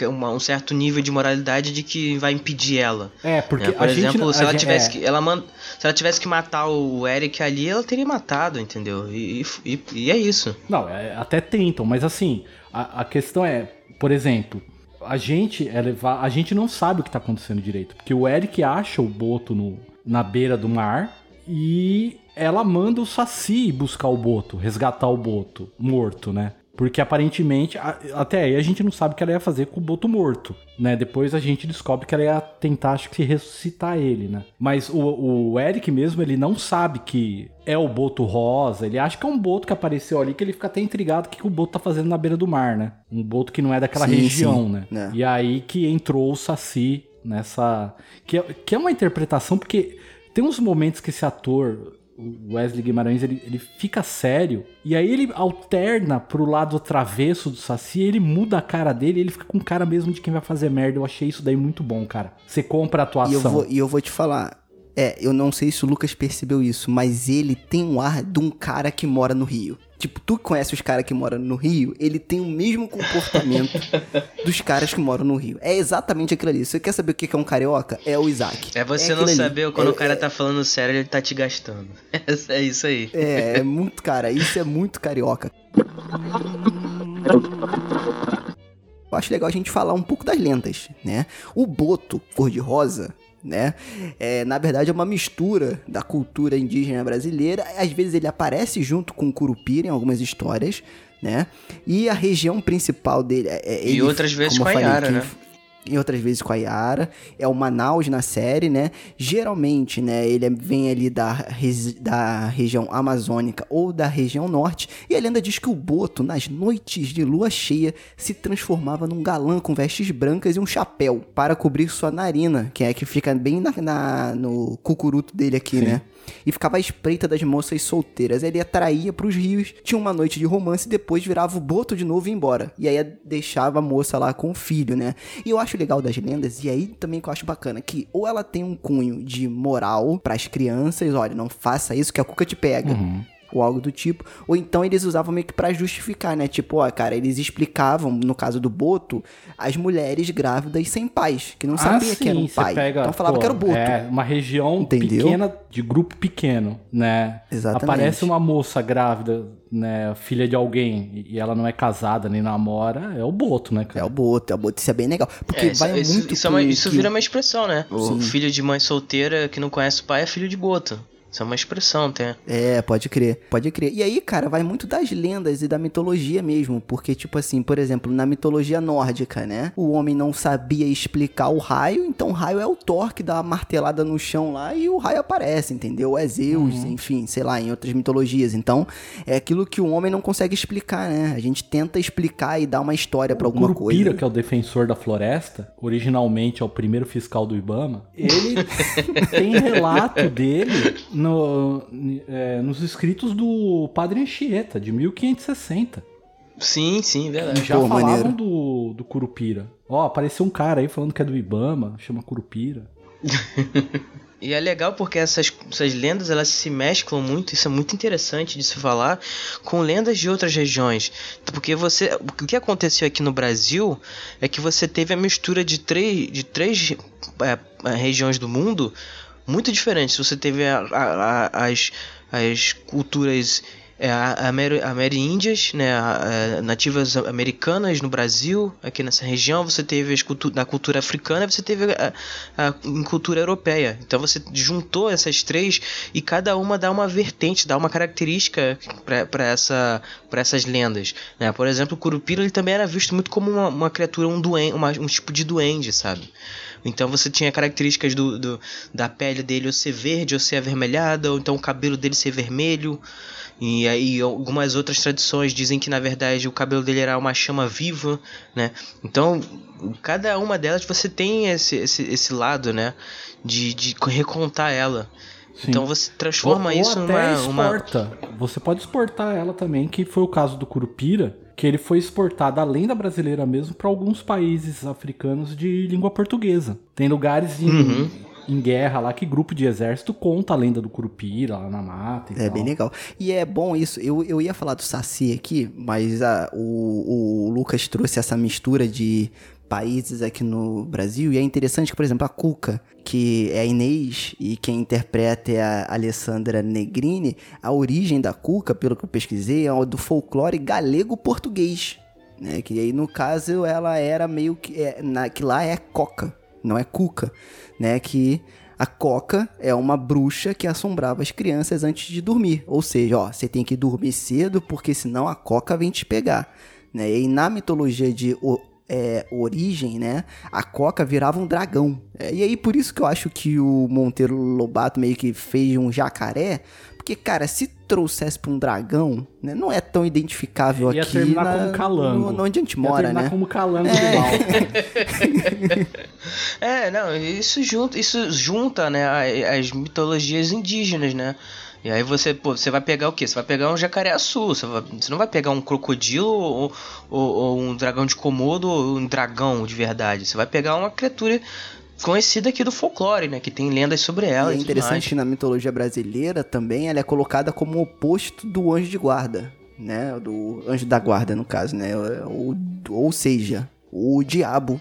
uma- um certo nível de moralidade de que vai impedir ela. É, porque né? Por a gente exemplo, não- se a ela gente- tivesse é, que. Ela man- se ela tivesse que matar o Eric ali, ela teria matado, entendeu? E, e, e é isso. Não, é, até tentam, mas assim, a, a questão é, por exemplo, a gente é levar, a gente não sabe o que tá acontecendo direito, porque o Eric acha o Boto no, na beira do mar e ela manda o Saci buscar o Boto, resgatar o Boto morto, né? Porque aparentemente, até aí a gente não sabe o que ela ia fazer com o Boto morto, né? Depois a gente descobre que ela ia tentar, acho que, ressuscitar ele, né? Mas o, o Eric mesmo, ele não sabe que é o Boto rosa, ele acha que é um Boto que apareceu ali, que ele fica até intrigado o que, que o Boto tá fazendo na beira do mar, né? Um Boto que não é daquela sim, região, sim. né? É. E aí que entrou o Saci nessa... Que é, que é uma interpretação, porque tem uns momentos que esse ator o Wesley Guimarães ele, ele fica sério e aí ele alterna pro lado travesso do Saci, ele muda a cara dele, ele fica com cara mesmo de quem vai fazer merda. Eu achei isso daí muito bom, cara. Você compra a atuação. E eu vou, e eu vou te falar, é, eu não sei se o Lucas percebeu isso, mas ele tem um ar de um cara que mora no Rio. Tipo, tu que conhece os caras que moram no Rio, ele tem o mesmo comportamento dos caras que moram no Rio. É exatamente aquilo ali. Você quer saber o que é um carioca? É o Isaac. É você é não saber ali. quando é, o cara é... tá falando sério, ele tá te gastando. É isso aí. É, é muito, cara, isso é muito carioca. Eu acho legal a gente falar um pouco das lendas, né? O boto cor-de-rosa, né? É, na verdade é uma mistura da cultura indígena brasileira. Às vezes ele aparece junto com o curupira em algumas histórias, né? E a região principal dele é, é e outras vezes com a Yara, né? E outras vezes com a Yara. É o Manaus na série, né? Geralmente, né, ele vem ali da, da região amazônica ou da região norte. E a lenda diz que o Boto, nas noites de lua cheia, se transformava num galã com vestes brancas e um chapéu para cobrir sua narina, que é que fica bem na, na no cucuruto dele aqui, Sim. né? E ficava à espreita das moças solteiras. Ele atraía para os rios, tinha uma noite de romance e depois virava o boto de novo e ia embora. E aí deixava a moça lá com o filho, né? E eu acho legal das lendas, e aí também que eu acho bacana, que ou ela tem um cunho de moral para as crianças, olha, não faça isso que a cuca te pega. Uhum ou algo do tipo. Ou então eles usavam meio que pra justificar, né? Tipo, ó, cara, eles explicavam, no caso do Boto, as mulheres grávidas sem pais, que não ah, sabia sim, que era um pai. Pega, então falava pô, que era o Boto. É, uma região Entendeu? pequena, de grupo pequeno, né? Exatamente. Aparece uma moça grávida, né, filha de alguém, e ela não é casada nem namora, é o Boto, né, cara? É o Boto, é o Boto. Isso é bem legal. Porque é, vai isso, muito isso, é uma, isso vira uma expressão, né? O filho de mãe solteira que não conhece o pai é filho de Boto. Isso é uma expressão, até. É, pode crer, pode crer. E aí, cara, vai muito das lendas e da mitologia mesmo. Porque, tipo assim, por exemplo, na mitologia nórdica, né? O homem não sabia explicar o raio, então o raio é o Thor que dá uma martelada no chão lá e o raio aparece, entendeu? É Zeus, uhum. enfim, sei lá, em outras mitologias. Então, é aquilo que o homem não consegue explicar, né? A gente tenta explicar e dar uma história para alguma Curupira, coisa. que é o defensor da floresta, originalmente é o primeiro fiscal do Ibama, ele tem relato dele no, é, nos escritos do Padre Anchieta, de 1560. Sim, sim, verdade. Já Pô, falavam do, do Curupira. Ó, apareceu um cara aí falando que é do Ibama, chama Curupira. E é legal porque essas, essas lendas elas se mesclam muito, isso é muito interessante de se falar, com lendas de outras regiões. Porque você. O que aconteceu aqui no Brasil é que você teve a mistura de três, de três é, regiões do mundo muito diferentes. Você teve a, a, a, as, as culturas é, ameríndias, né, nativas americanas no Brasil, aqui nessa região, você teve as cultu na cultura africana, você teve a, a, cultura europeia. Então você juntou essas três e cada uma dá uma vertente, dá uma característica para essa, essas lendas. Né? Por exemplo, o Curupira ele também era visto muito como uma, uma criatura, um, duende, uma, um tipo de duende, sabe? Então você tinha características do, do, da pele dele ou ser verde ou ser avermelhada, ou então o cabelo dele ser vermelho. E aí algumas outras tradições dizem que na verdade o cabelo dele era uma chama viva, né? Então, cada uma delas você tem esse, esse, esse lado, né? De, de recontar ela. Sim. Então você transforma ou, isso ou até numa, exporta. Uma... Você pode exportar ela também, que foi o caso do Curupira, que ele foi exportado além da brasileira mesmo para alguns países africanos de língua portuguesa. Tem lugares em, uhum em guerra lá, que grupo de exército conta a lenda do Curupira lá na mata. é tal. bem legal. E é bom isso. Eu, eu ia falar do Saci aqui, mas a, o, o Lucas trouxe essa mistura de países aqui no Brasil. E é interessante que, por exemplo, a Cuca, que é a Inês e quem interpreta é a Alessandra Negrini, a origem da Cuca, pelo que eu pesquisei, é do folclore galego-português. Né? Que aí, no caso, ela era meio que. É, na, que lá é coca, não é cuca né? Que A Coca é uma bruxa que assombrava as crianças antes de dormir. Ou seja, ó, você tem que dormir cedo porque senão a Coca vem te pegar. Né? E na mitologia de é, origem, né? A Coca virava um dragão. É, e aí, por isso que eu acho que o Monteiro Lobato meio que fez um jacaré. Porque, cara, se trouxesse pra um dragão, né, não é tão identificável Ia aqui terminar na, como calango. no, onde a gente Ia mora, terminar né? como calango mal. É, não, isso junta, isso junta, né, as mitologias indígenas, né? E aí você, pô, você vai pegar o quê? Você vai pegar um jacaré-açu, você, vai- você não vai pegar um crocodilo ou, ou- ou um dragão de komodo ou um dragão de verdade. Você vai pegar uma criatura conhecida aqui do folclore, né? Que tem lendas sobre ela E é interessante na mitologia brasileira também ela é colocada como o oposto do anjo de guarda, né? Do anjo da guarda, no caso, né? Ou, ou seja, o diabo,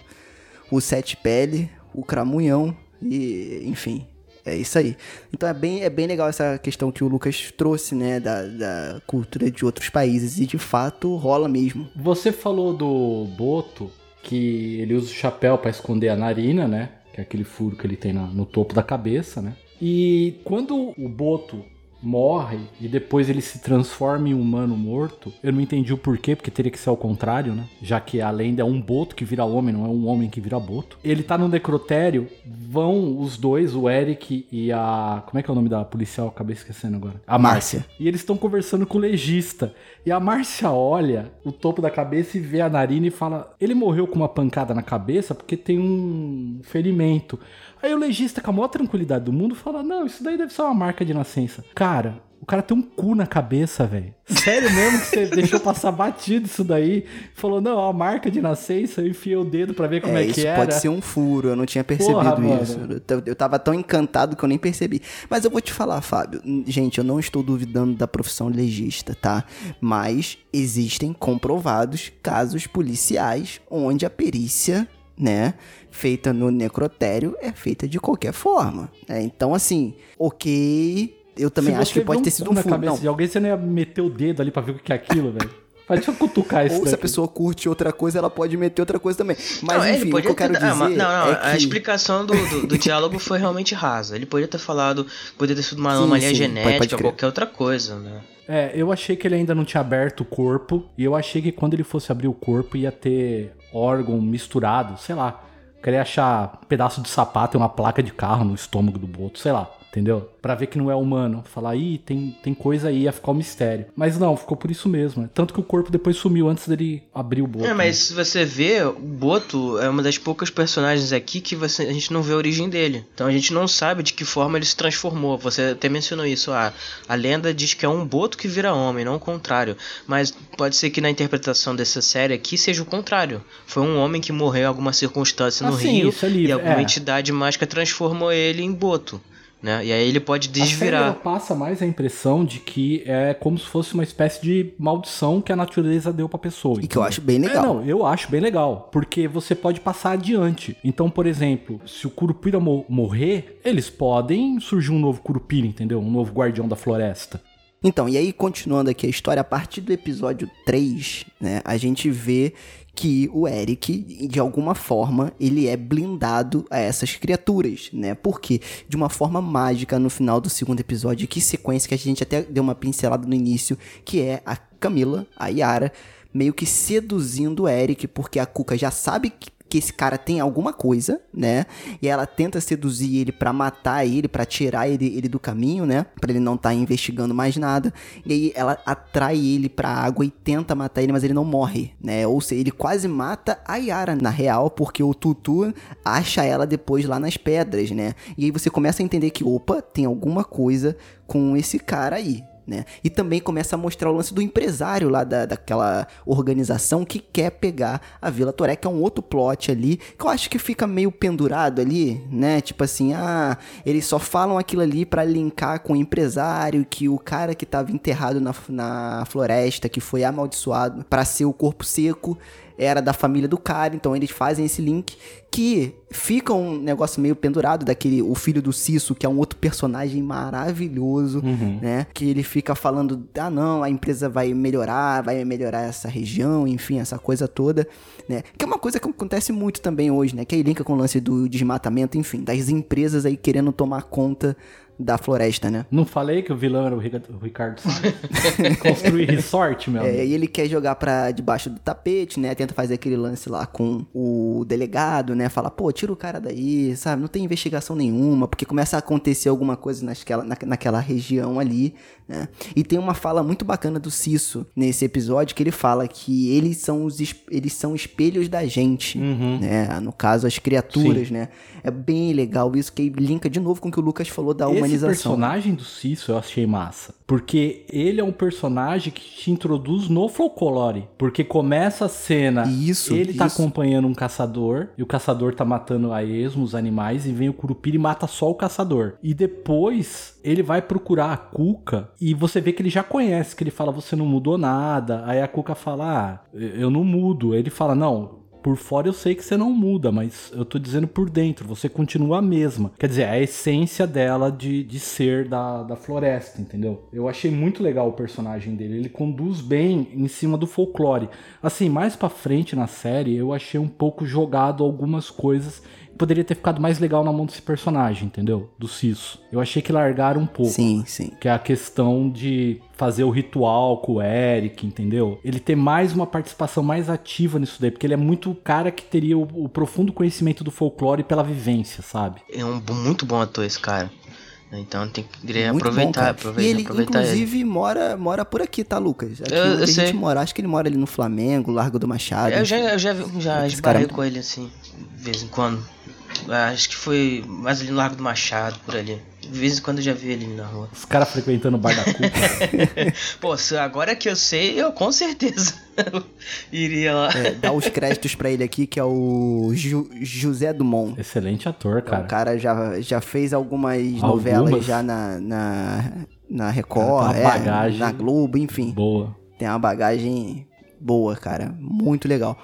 o sete pele, o cramunhão e enfim. É isso aí. Então é bem, é bem legal essa questão que o Lucas trouxe, né? Da, da cultura de outros países. E de fato rola mesmo. Você falou do Boto, que ele usa o chapéu pra esconder a narina, né? Que é aquele furo que ele tem na- no topo da cabeça, né? E quando o Boto morre e depois ele se transforma em um humano morto, eu não entendi o porquê, porque teria que ser ao contrário, né? Já que a lenda é um Boto que vira homem, não é um homem que vira Boto. Ele tá no necrotério, vão os dois, o Eric e a. Como é que é o nome da policial? Acabei esquecendo agora. A Márcia. e eles estão conversando com o legista. E a Márcia olha o topo da cabeça e vê a narina e fala: Ele morreu com uma pancada na cabeça porque tem um ferimento. Aí o legista, com a maior tranquilidade do mundo, fala: Não, isso daí deve ser uma marca de nascença. Cara. O cara tem um cu na cabeça, velho. Sério mesmo que você deixou passar batido isso daí? Falou, não, a marca de nascença, eu enfiei o dedo pra ver como é, é, que isso era. pode ser um furo, eu não tinha percebido Porra, isso. Eu Eu tava tão encantado que eu nem percebi. Mas eu vou te falar, Fábio. Gente, eu não estou duvidando da profissão legista, tá? Mas existem comprovados casos policiais onde a perícia, né, feita no necrotério é feita de qualquer forma. né? Então, assim, ok. Eu também Se acho que pode ter sido um na furo. cabeça Não, de alguém, você não ia meter o dedo ali pra ver o que é aquilo, velho. Deixa eu cutucar isso ou se a daqui. pessoa curte outra coisa, ela pode meter outra coisa também. Mas Não, ele enfim, o que eu quero ter- dizer ah, mas- não, não, é a que... explicação do, do, do diálogo foi realmente rasa. Ele podia ter falado, poderia ter sido uma Sim, anomalia sim, pode- genética, pode crer. qualquer outra coisa, né? É, eu achei que ele ainda não tinha aberto o corpo. E eu achei que quando ele fosse abrir o corpo ia ter órgão misturado, sei lá. Queria achar um pedaço de sapato e uma placa de carro no estômago do boto, sei lá. Entendeu? Pra ver que não é humano. Falar, ih, tem, tem coisa aí, ia ficar um mistério. Mas não, ficou por isso mesmo. né? Tanto que o corpo depois sumiu antes dele abrir o boto. É, mas se você vê, o Boto é uma das poucas personagens aqui que você, a gente não vê a origem dele. Então a gente não sabe de que forma ele se transformou. Você até mencionou isso. Ah, a lenda diz que é um Boto que vira homem, não o contrário. Mas pode ser que na interpretação dessa série aqui seja o contrário. Foi um homem que morreu em alguma circunstância no Ah, sim, rio isso é e alguma é. entidade mágica transformou ele em Boto. Né? E aí ele pode A série desvirar. passa mais a impressão de que é como se fosse uma espécie de maldição que a natureza deu pra pessoa. E que eu acho bem legal. É, não, eu acho bem legal, porque você pode passar adiante. Então, por exemplo, se o Curupira mo- morrer, eles podem surgir um novo Curupira, entendeu? Um novo guardião da floresta. Então, e aí, continuando aqui a história, a partir do episódio 3, né, a gente vê que o Eric, de alguma forma, ele é blindado a essas criaturas, né? Porque, de uma forma mágica, no final do segundo episódio, que sequência que a gente até deu uma pincelada no início, que é a Camila, a Yara, meio que seduzindo o Eric, porque a Cuca já sabe que que esse cara tem alguma coisa, né? E ela tenta seduzir ele pra matar ele, pra tirar ele, ele do caminho, né? Pra ele não estar investigando mais nada. E aí ela atrai ele pra água e tenta matar ele, mas ele não morre, né? Ou seja, ele quase mata a Yara na real, porque o Tutu acha ela depois lá nas pedras, né? E aí você começa a entender que, opa, tem alguma coisa com esse cara aí, né? E também começa a mostrar o lance do empresário lá da, daquela organização que quer pegar a Vila Toré, que é um outro plot ali, que eu acho que fica meio pendurado ali, né? Tipo assim, ah, eles só falam aquilo ali pra linkar com o empresário, que o cara que tava enterrado na, na floresta, que foi amaldiçoado pra ser o corpo seco, era da família do cara, então eles fazem esse link que fica um negócio meio pendurado daquele o filho do Cisso, que é um outro personagem maravilhoso, Uhum. né? Que ele fica falando, ah não, a empresa vai melhorar, vai melhorar essa região, enfim, essa coisa toda, né? Que é uma coisa que acontece muito também hoje, né? Que aí linka com o lance do desmatamento, enfim, das empresas aí querendo tomar conta da floresta, né? Não falei que o vilão era o Rica- o Ricardo Salles? Construir resort, meu É, e ele quer jogar pra debaixo do tapete, né? Tenta fazer aquele lance lá com o delegado, né? Fala, pô, tira o cara daí, sabe? Não tem investigação nenhuma, porque começa a acontecer alguma coisa naquela, na, naquela região ali, né? E tem uma fala muito bacana do Cisso nesse episódio que ele fala que eles são os es- eles são espelhos da gente, Uhum. né? No caso, as criaturas, né? É bem legal isso que linka de novo com o que o Lucas falou da Esse humanização. personagem do Cício eu achei massa. Porque ele é um personagem que te introduz no folclore. Porque começa a cena, Isso, ele tá isso. acompanhando um caçador, e o caçador tá matando a esmo os animais, e vem o Curupira e mata só o caçador. E depois ele vai procurar a Cuca, e você vê que ele já conhece, que ele fala, você não mudou nada. Aí a Cuca fala, ah, eu não mudo. Ele fala, não, por fora eu sei que você não muda, mas eu tô dizendo por dentro, você continua a mesma. Quer dizer, a essência dela de, de ser da, da floresta, entendeu? Eu achei muito legal o personagem dele, ele conduz bem em cima do folclore. Assim, mais pra frente na série, eu achei um pouco jogado algumas coisas. Poderia ter ficado mais legal na mão desse personagem, entendeu? Do Cisso. Eu achei que largaram um pouco. Sim, sim. Que é a questão de fazer o ritual com o Eric, entendeu? Ele ter mais uma participação mais ativa nisso daí, porque ele é muito o cara que teria o, o profundo conhecimento do folclore pela vivência, sabe? É um muito bom ator esse cara. Então tem que queria Muito bom, aproveitar, aproveitar, E ele, aproveitar ele. inclusive, mora, mora por aqui, tá, Lucas? Aqui Eu- eu gente mora. Acho que ele mora ali no Flamengo, Largo do Machado. Eu já, eu já, já Esse cara é esbarrei com ele assim, de vez em quando. Ah, Acho que foi mais ali no Largo do Machado, por ali. De vez em quando eu já vi ele na rua. Os caras frequentando o bar da Cuca. Pô, se agora que eu sei, eu com certeza iria lá. É, dá os créditos pra ele aqui, que é o Ju- José Dumont. Excelente ator, O cara. cara já, já fez algumas, Algumas. novelas já na, na, na Record, é, bagagem. na Globo, enfim. Boa. Tem uma bagagem boa, cara. Muito legal.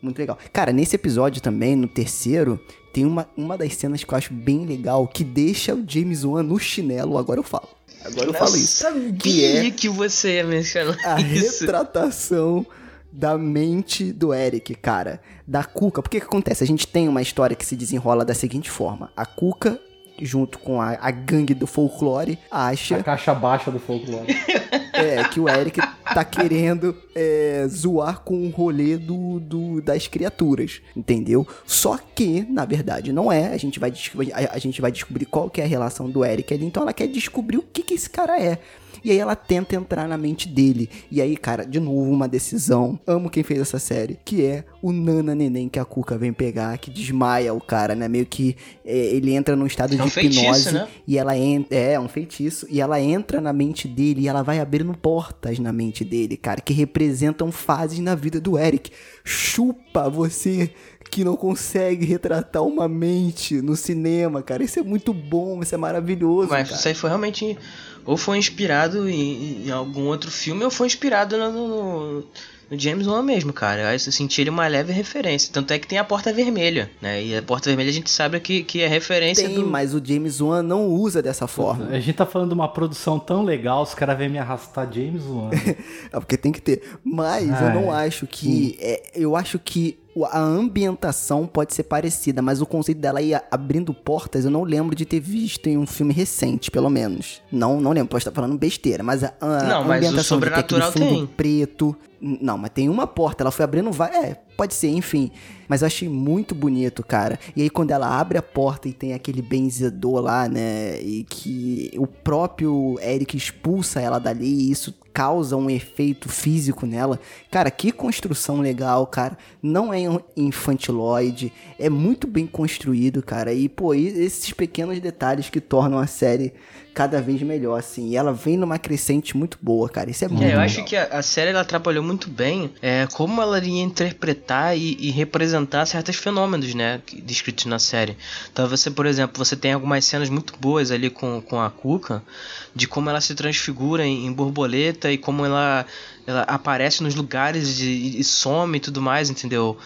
Muito legal. Cara, nesse episódio também, no terceiro, tem uma, uma das cenas que eu acho bem legal, que deixa o James Wan no chinelo. Agora eu falo. Agora eu falo isso. sabia Que é que você ia mencionar a isso. retratação da mente do Eric, cara. Da Cuca. Porque que acontece? A gente tem uma história que se desenrola da seguinte forma. A Cuca, junto com a, a gangue do folclore, A acha caixa baixa do folclore. é, que o Eric tá querendo é, zoar com o rolê do, do- das criaturas, entendeu? Só que, na verdade, não é. A gente vai, descobrir- a, a gente vai descobrir qual que é a relação do Eric ali. Então ela quer descobrir o que, que esse cara é. E aí ela tenta entrar na mente dele. E aí, cara, de novo, uma decisão. Amo quem fez essa série. Que é o Nana Neném que a Cuca vem pegar, que desmaia o cara, né? Meio que é, ele entra num estado É um de hipnose. feitiço, né? E ela entra. É, um feitiço. E ela entra na mente dele e ela vai abrindo portas na mente dele, cara, que representam fases na vida do Eric. Chupa você que não consegue retratar uma mente no cinema, cara. Isso é muito bom, isso é maravilhoso. Mas cara. isso aí foi realmente. Ou foi inspirado em, em algum outro filme, ou foi inspirado no, no- no James Wan mesmo, cara. Aí eu senti ele uma leve referência. Tanto é que tem a Porta Vermelha, né? E a Porta Vermelha a gente sabe que, que é referência Tem, do. mas o James Wan não usa dessa forma. A gente tá falando de uma produção tão legal, os caras vêm me arrastar James Wan. É porque tem que ter. Mas Ah, eu não é. acho que. é, eu acho que a ambientação pode ser parecida, mas o conceito dela ir abrindo portas, eu não lembro de ter visto em um filme recente, pelo menos. Não, não lembro, posso estar falando besteira, mas a, a Não, mas o ambientação de ter aquele sobrenatural fundo tem. preto. Não, mas tem uma porta, ela foi abrindo vai, é, pode ser, enfim. Mas eu achei muito bonito, cara. E aí quando ela abre a porta e tem aquele benzedor lá, né, e que o próprio Eric expulsa ela dali, e isso causa um efeito físico nela. Cara, que construção legal, cara. Não é infantiloide, é muito bem construído, cara. E pô, esses pequenos detalhes que tornam a série, cada vez melhor, assim. E ela vem numa crescente muito boa, cara. Isso é muito É, eu legal. acho que a, a série ela atrapalhou muito bem é, como ela iria interpretar e, e representar certos fenômenos, né, descritos na série. Então você, por exemplo, você tem algumas cenas muito boas ali com, com a Cuca, de como ela se transfigura em, em borboleta e como ela, ela aparece nos lugares e, e some e tudo mais, entendeu?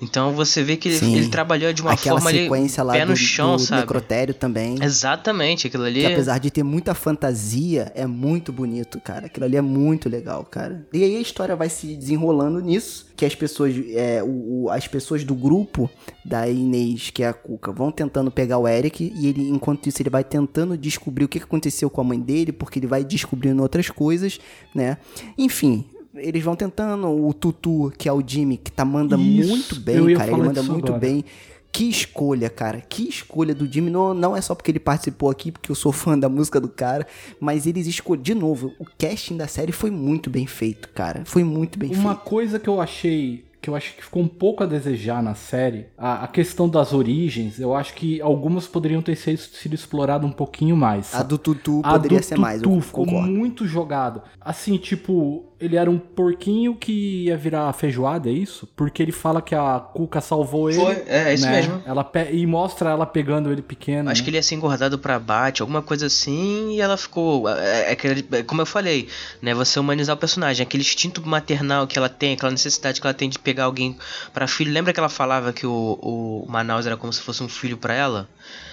Então você vê que ele, ele trabalhou de uma Aquela forma ali, sequência lá pé do, no chão, do sabe? necrotério também. Exatamente, aquilo ali. Que apesar de ter muita fantasia, é muito bonito, cara. Aquilo ali é muito legal, cara. E aí a história vai se desenrolando nisso, que as pessoas, é, o, o- as pessoas do grupo da Inês, que é a Cuca, vão tentando pegar o Eric e ele, enquanto isso, ele vai tentando descobrir o que aconteceu com a mãe dele, porque ele vai descobrindo outras coisas, né? Enfim. Eles vão tentando, o Tutu, que é o Jimmy, que tá, manda Isso, muito bem, cara. Ele manda muito agora. bem. Que escolha, cara. Que escolha do Jimmy. Não, não é só porque ele participou aqui, porque eu sou fã da música do cara. Mas eles escolheram. De novo, o casting da série foi muito bem feito, cara. Foi muito bem Uma feito. coisa que eu achei que eu acho que ficou um pouco a desejar na série, a, a questão das origens, eu acho que algumas poderiam ter sido, sido explorado um pouquinho mais. A do Tutu A poderia do ser mais, eu Tutu ficou concordo. muito jogado. Assim, tipo, ele era um porquinho que ia virar feijoada, é isso? Porque ele fala que a Cuca salvou ele. Foi, é, é isso né? mesmo. Ela pe- e mostra ela pegando ele pequeno. Acho né? que ele ia ser engordado pra bate, alguma coisa assim, e ela ficou. É, é aquele- é como eu falei, né? Você humanizar o personagem, aquele instinto maternal que ela tem, aquela necessidade que ela tem de pegar alguém pra filho. Lembra que ela falava que o, o Manaus era como se fosse um filho pra ela?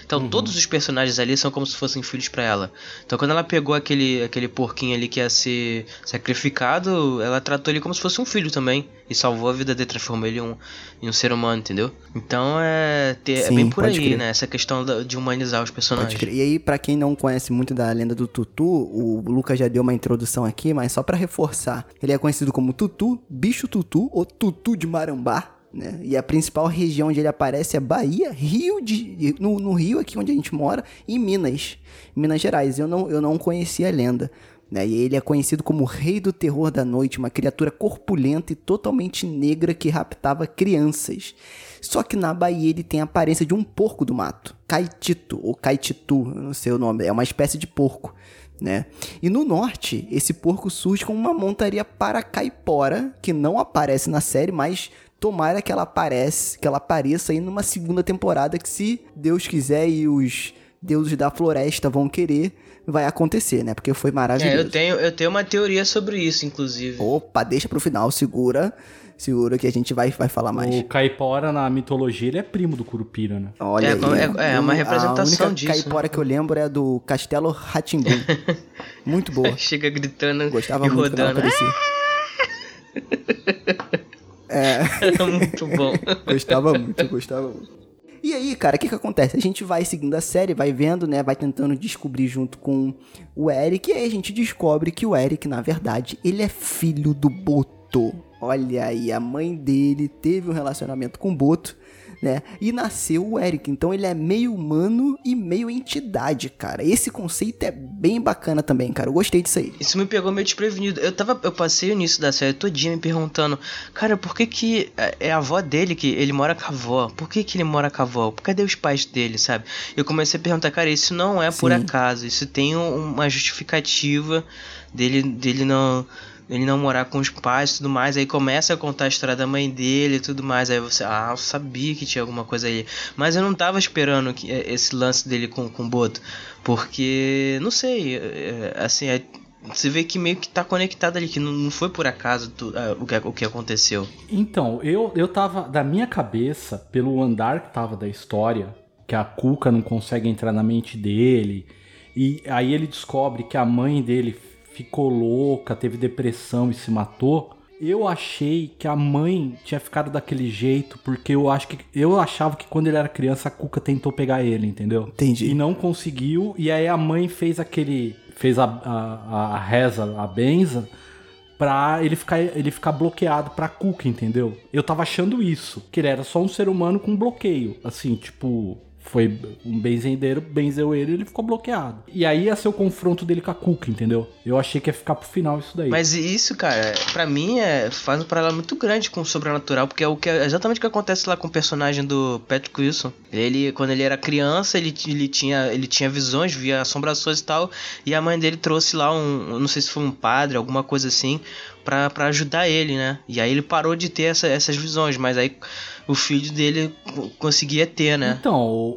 Então Uhum. todos os personagens ali são como se fossem filhos pra ela. Então quando ela pegou aquele, aquele porquinho ali que ia ser sacrificado, ela tratou ele como se fosse um filho também. E salvou a vida dele, transformou ele em um, em um ser humano, entendeu? Então é, ter, é Sim, bem por aí, crer. né? Essa questão de humanizar os personagens. E aí, pra quem não conhece muito da lenda do Tutu, o Lucas já deu uma introdução aqui, mas só pra reforçar. Ele é conhecido como Tutu, Bicho Tutu ou Tutu de Marambá. Né? E a principal região onde ele aparece é Bahia, Rio de. No, no Rio, aqui onde a gente mora, e Minas. Minas Gerais. Eu não, eu não conhecia a lenda. Né? E ele é conhecido como Rei do Terror da Noite, uma criatura corpulenta e totalmente negra que raptava crianças. Só que na Bahia ele tem a aparência de um porco do mato. Caetito, ou Caetitu, não sei o nome, é uma espécie de porco. Né? E no norte, esse porco surge com uma montaria paracaipora, que não aparece na série, mas tomara que ela aparece, que ela apareça aí numa segunda temporada que se Deus quiser e os deuses da floresta vão querer, vai acontecer, né? Porque foi É, maravilhoso. eu tenho, eu tenho uma teoria sobre isso, inclusive. Opa, deixa pro final, segura. Segura que a gente vai, vai falar mais. O Caipora, na mitologia, ele é primo do Curupira, né? Olha É, aí. é- é uma representação A única disso, né? caipora que eu lembro é do Castelo Ratimbum. Muito boa. Chega gritando Gostava e muito quando ela Era muito bom. Gostava muito, gostava muito. E aí, cara, o que que acontece? A gente vai seguindo a série, vai vendo, né? Vai tentando descobrir junto com o Eric. E aí a gente descobre que o Eric, na verdade, ele é filho do Boto. Olha aí, a mãe dele teve um relacionamento com o Boto, né? E nasceu o Eric. Então ele é meio humano e meio entidade, cara. Esse conceito é bem bacana também, cara. Eu gostei disso aí. Isso me pegou meio desprevenido. Eu tava, eu passei o início da série todinha me perguntando, cara, por que que é- é a avó dele que ele mora com a avó? Por que que ele mora com a avó? Cadê os pais dele, sabe? Eu comecei a perguntar, cara, isso não é por Sim. acaso, isso tem um- uma justificativa dele, dele não ele não morar com os pais e tudo mais, aí começa a contar a história da mãe dele e tudo mais, aí você, ah, eu sabia que tinha alguma coisa aí, mas eu não tava esperando que, eh, esse lance dele com, com o Boto, porque, não sei, eh, assim, é- você vê que meio que tá conectado ali, que não, não foi por acaso tu- ah, o, que, o que aconteceu. Então, eu, eu tava, da minha cabeça, pelo andar que tava da história, que a Cuca não consegue entrar na mente dele, e aí ele descobre que a mãe dele ficou louca, teve depressão e se matou. Eu achei que a mãe tinha ficado daquele jeito, porque eu acho que eu achava que quando ele era criança a Cuca tentou pegar ele, entendeu? Entendi. E não conseguiu, e aí a mãe fez aquele. fez a, a, a reza, a benza, pra ele ficar, ele ficar bloqueado pra Cuca, entendeu? Eu tava achando isso, que ele era só um ser humano com bloqueio, assim, tipo, foi um benzendeiro, benzeu ele e ele ficou bloqueado. E aí ia ser o confronto dele com a Cuca, entendeu? Eu achei que ia ficar pro final isso daí. Mas isso, cara, pra mim é, faz um paralelo muito grande com o sobrenatural, porque é o que é exatamente o que acontece lá com o personagem do Patrick Wilson. Ele, quando ele era criança, ele, ele, tinha, ele tinha visões, via assombrações e tal, e a mãe dele trouxe lá um, não sei se foi um padre, alguma coisa assim, pra ajudar ele, né? E aí ele parou de ter essa, essas visões, mas aí o filho dele conseguia ter, né? Então, o,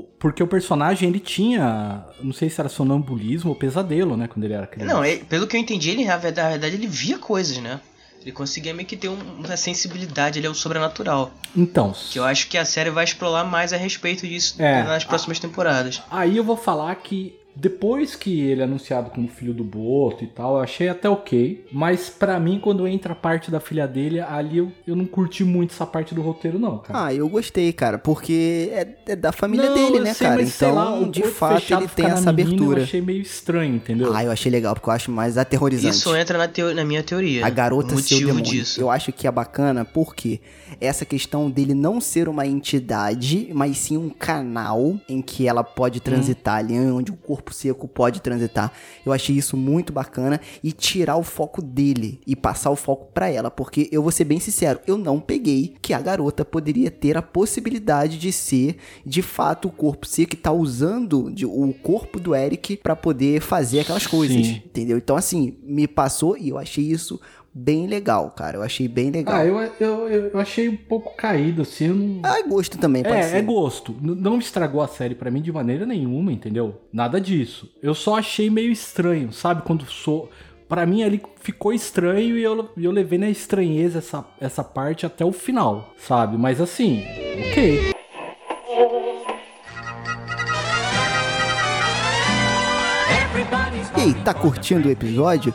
o, porque o personagem ele tinha, não sei se era sonambulismo ou pesadelo, né, quando ele era criança. Não, ele, pelo que eu entendi, ele na verdade ele via coisas, né? Ele conseguia meio que ter uma sensibilidade ali ao sobrenatural. Então. Que eu acho que a série vai explorar mais a respeito disso é, nas próximas a, temporadas. Aí eu vou falar que depois que ele é anunciado como filho do Boto e tal, eu achei até ok. Mas para mim, quando entra a parte da filha dele, ali eu, eu não curti muito essa parte do roteiro, não, cara. Ah, eu gostei, cara, porque é, é da família não, dele, né, sei, cara? Mas, então, lá, de fato, ele tem essa menina, abertura. Eu achei meio estranho, entendeu? Ah, eu achei legal, porque eu acho mais aterrorizante. Isso entra na, teo na minha teoria. A garota ser o demônio. Disso. Eu acho que é bacana porque essa questão dele não ser uma entidade, mas sim um canal em que ela pode transitar hum. ali, onde o corpo corpo seco pode transitar. Eu achei isso muito bacana e tirar o foco dele e passar o foco para ela, porque eu vou ser bem sincero, eu não peguei que a garota poderia ter a possibilidade de ser de fato o corpo seco que tá usando de, o corpo do Eric para poder fazer aquelas coisas, Sim. entendeu? Então assim, me passou e eu achei isso bem legal, cara. Eu achei bem legal. Ah, eu, eu, eu achei um pouco caído, assim. Não... Ah, é gosto também, pode é, ser. É gosto. Não estragou a série para mim de maneira nenhuma, entendeu? Nada disso. Eu só achei meio estranho, sabe? Quando sou. Pra mim ali ficou estranho e eu, eu levei na estranheza essa, essa parte até o final, sabe? Mas assim, ok. E aí, tá curtindo o episódio?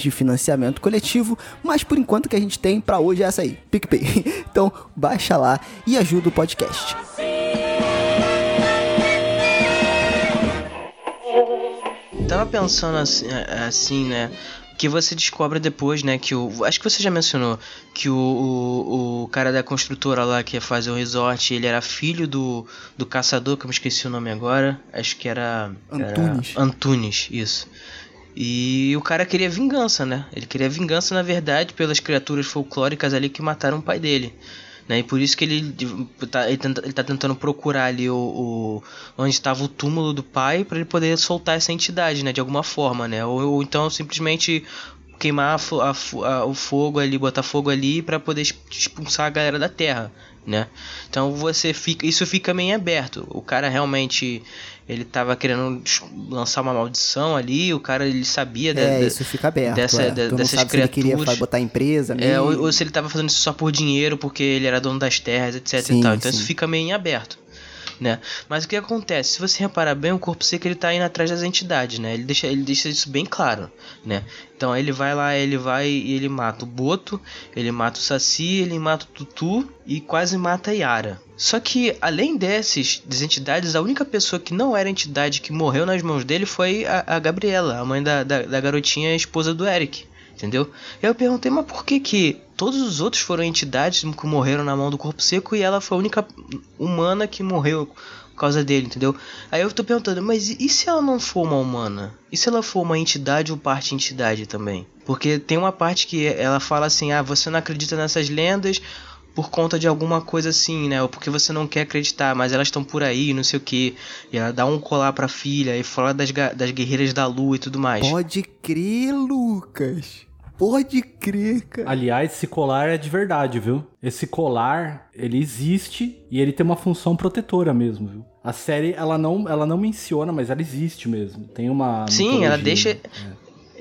de financiamento coletivo, mas por enquanto que a gente tem para hoje é essa aí, PicPay. Então, baixa lá e ajuda o podcast. Tava pensando assim, assim né? que você descobre depois, né, que o... Acho que você já mencionou que o, o, o, cara da construtora lá que ia fazer o resort, ele era filho do, do caçador, que eu me esqueci o nome agora. Acho que era... Antunes. Era Antunes, isso. E o cara queria vingança, né? Ele queria vingança, na verdade, pelas criaturas folclóricas ali que mataram o pai dele. Né? E por isso que ele tá, ele, tenta, ele tá tentando procurar ali o, o onde estava o túmulo do pai para ele poder soltar essa entidade, né? De alguma forma, né? Ou, ou então simplesmente queimar a, a, a, o fogo ali, botar fogo ali para poder expulsar a galera da Terra, né? Então você fica, isso fica meio aberto. O cara realmente ele tava querendo lançar uma maldição ali, o cara ele sabia é, isso fica aberto, dessa, é. de, dessas criaturas. Se ele queria botar empresa, é, ou, ou, se ele tava fazendo isso só por dinheiro, porque ele era dono das terras, etc sim, e tal. Então sim. isso fica meio em aberto né? Mas o que acontece? Se você reparar bem, o corpo seco ele tá indo atrás das entidades, né? Ele deixa, ele deixa isso bem claro, né? Então ele vai lá, ele vai e ele mata o Boto, ele mata o Saci, ele mata o Tutu e quase mata a Yara. Só que além dessas entidades, a única pessoa que não era entidade que morreu nas mãos dele foi a, a Gabriela, a mãe da, da, da garotinha esposa do Eric entendeu? E eu perguntei, mas por que que todos os outros foram entidades que morreram na mão do corpo seco e ela foi a única humana que morreu por causa dele, entendeu? Aí eu tô perguntando, mas e se ela não for uma humana? E se ela for uma entidade ou parte entidade também? Porque tem uma parte que ela fala assim, ah, você não acredita nessas lendas por conta de alguma coisa assim, né? Ou porque você não quer acreditar, mas elas estão por aí, não sei o que. E ela dá um colar pra filha e fala das, das guerreiras da lua e tudo mais. Pode crer, Lucas. Pode crer, cara. Aliás, esse colar é de verdade, viu? Esse colar, ele existe e ele tem uma função protetora mesmo, viu? A série, ela não, ela não menciona, mas ela existe mesmo. Tem uma. Sim, ela deixa. É.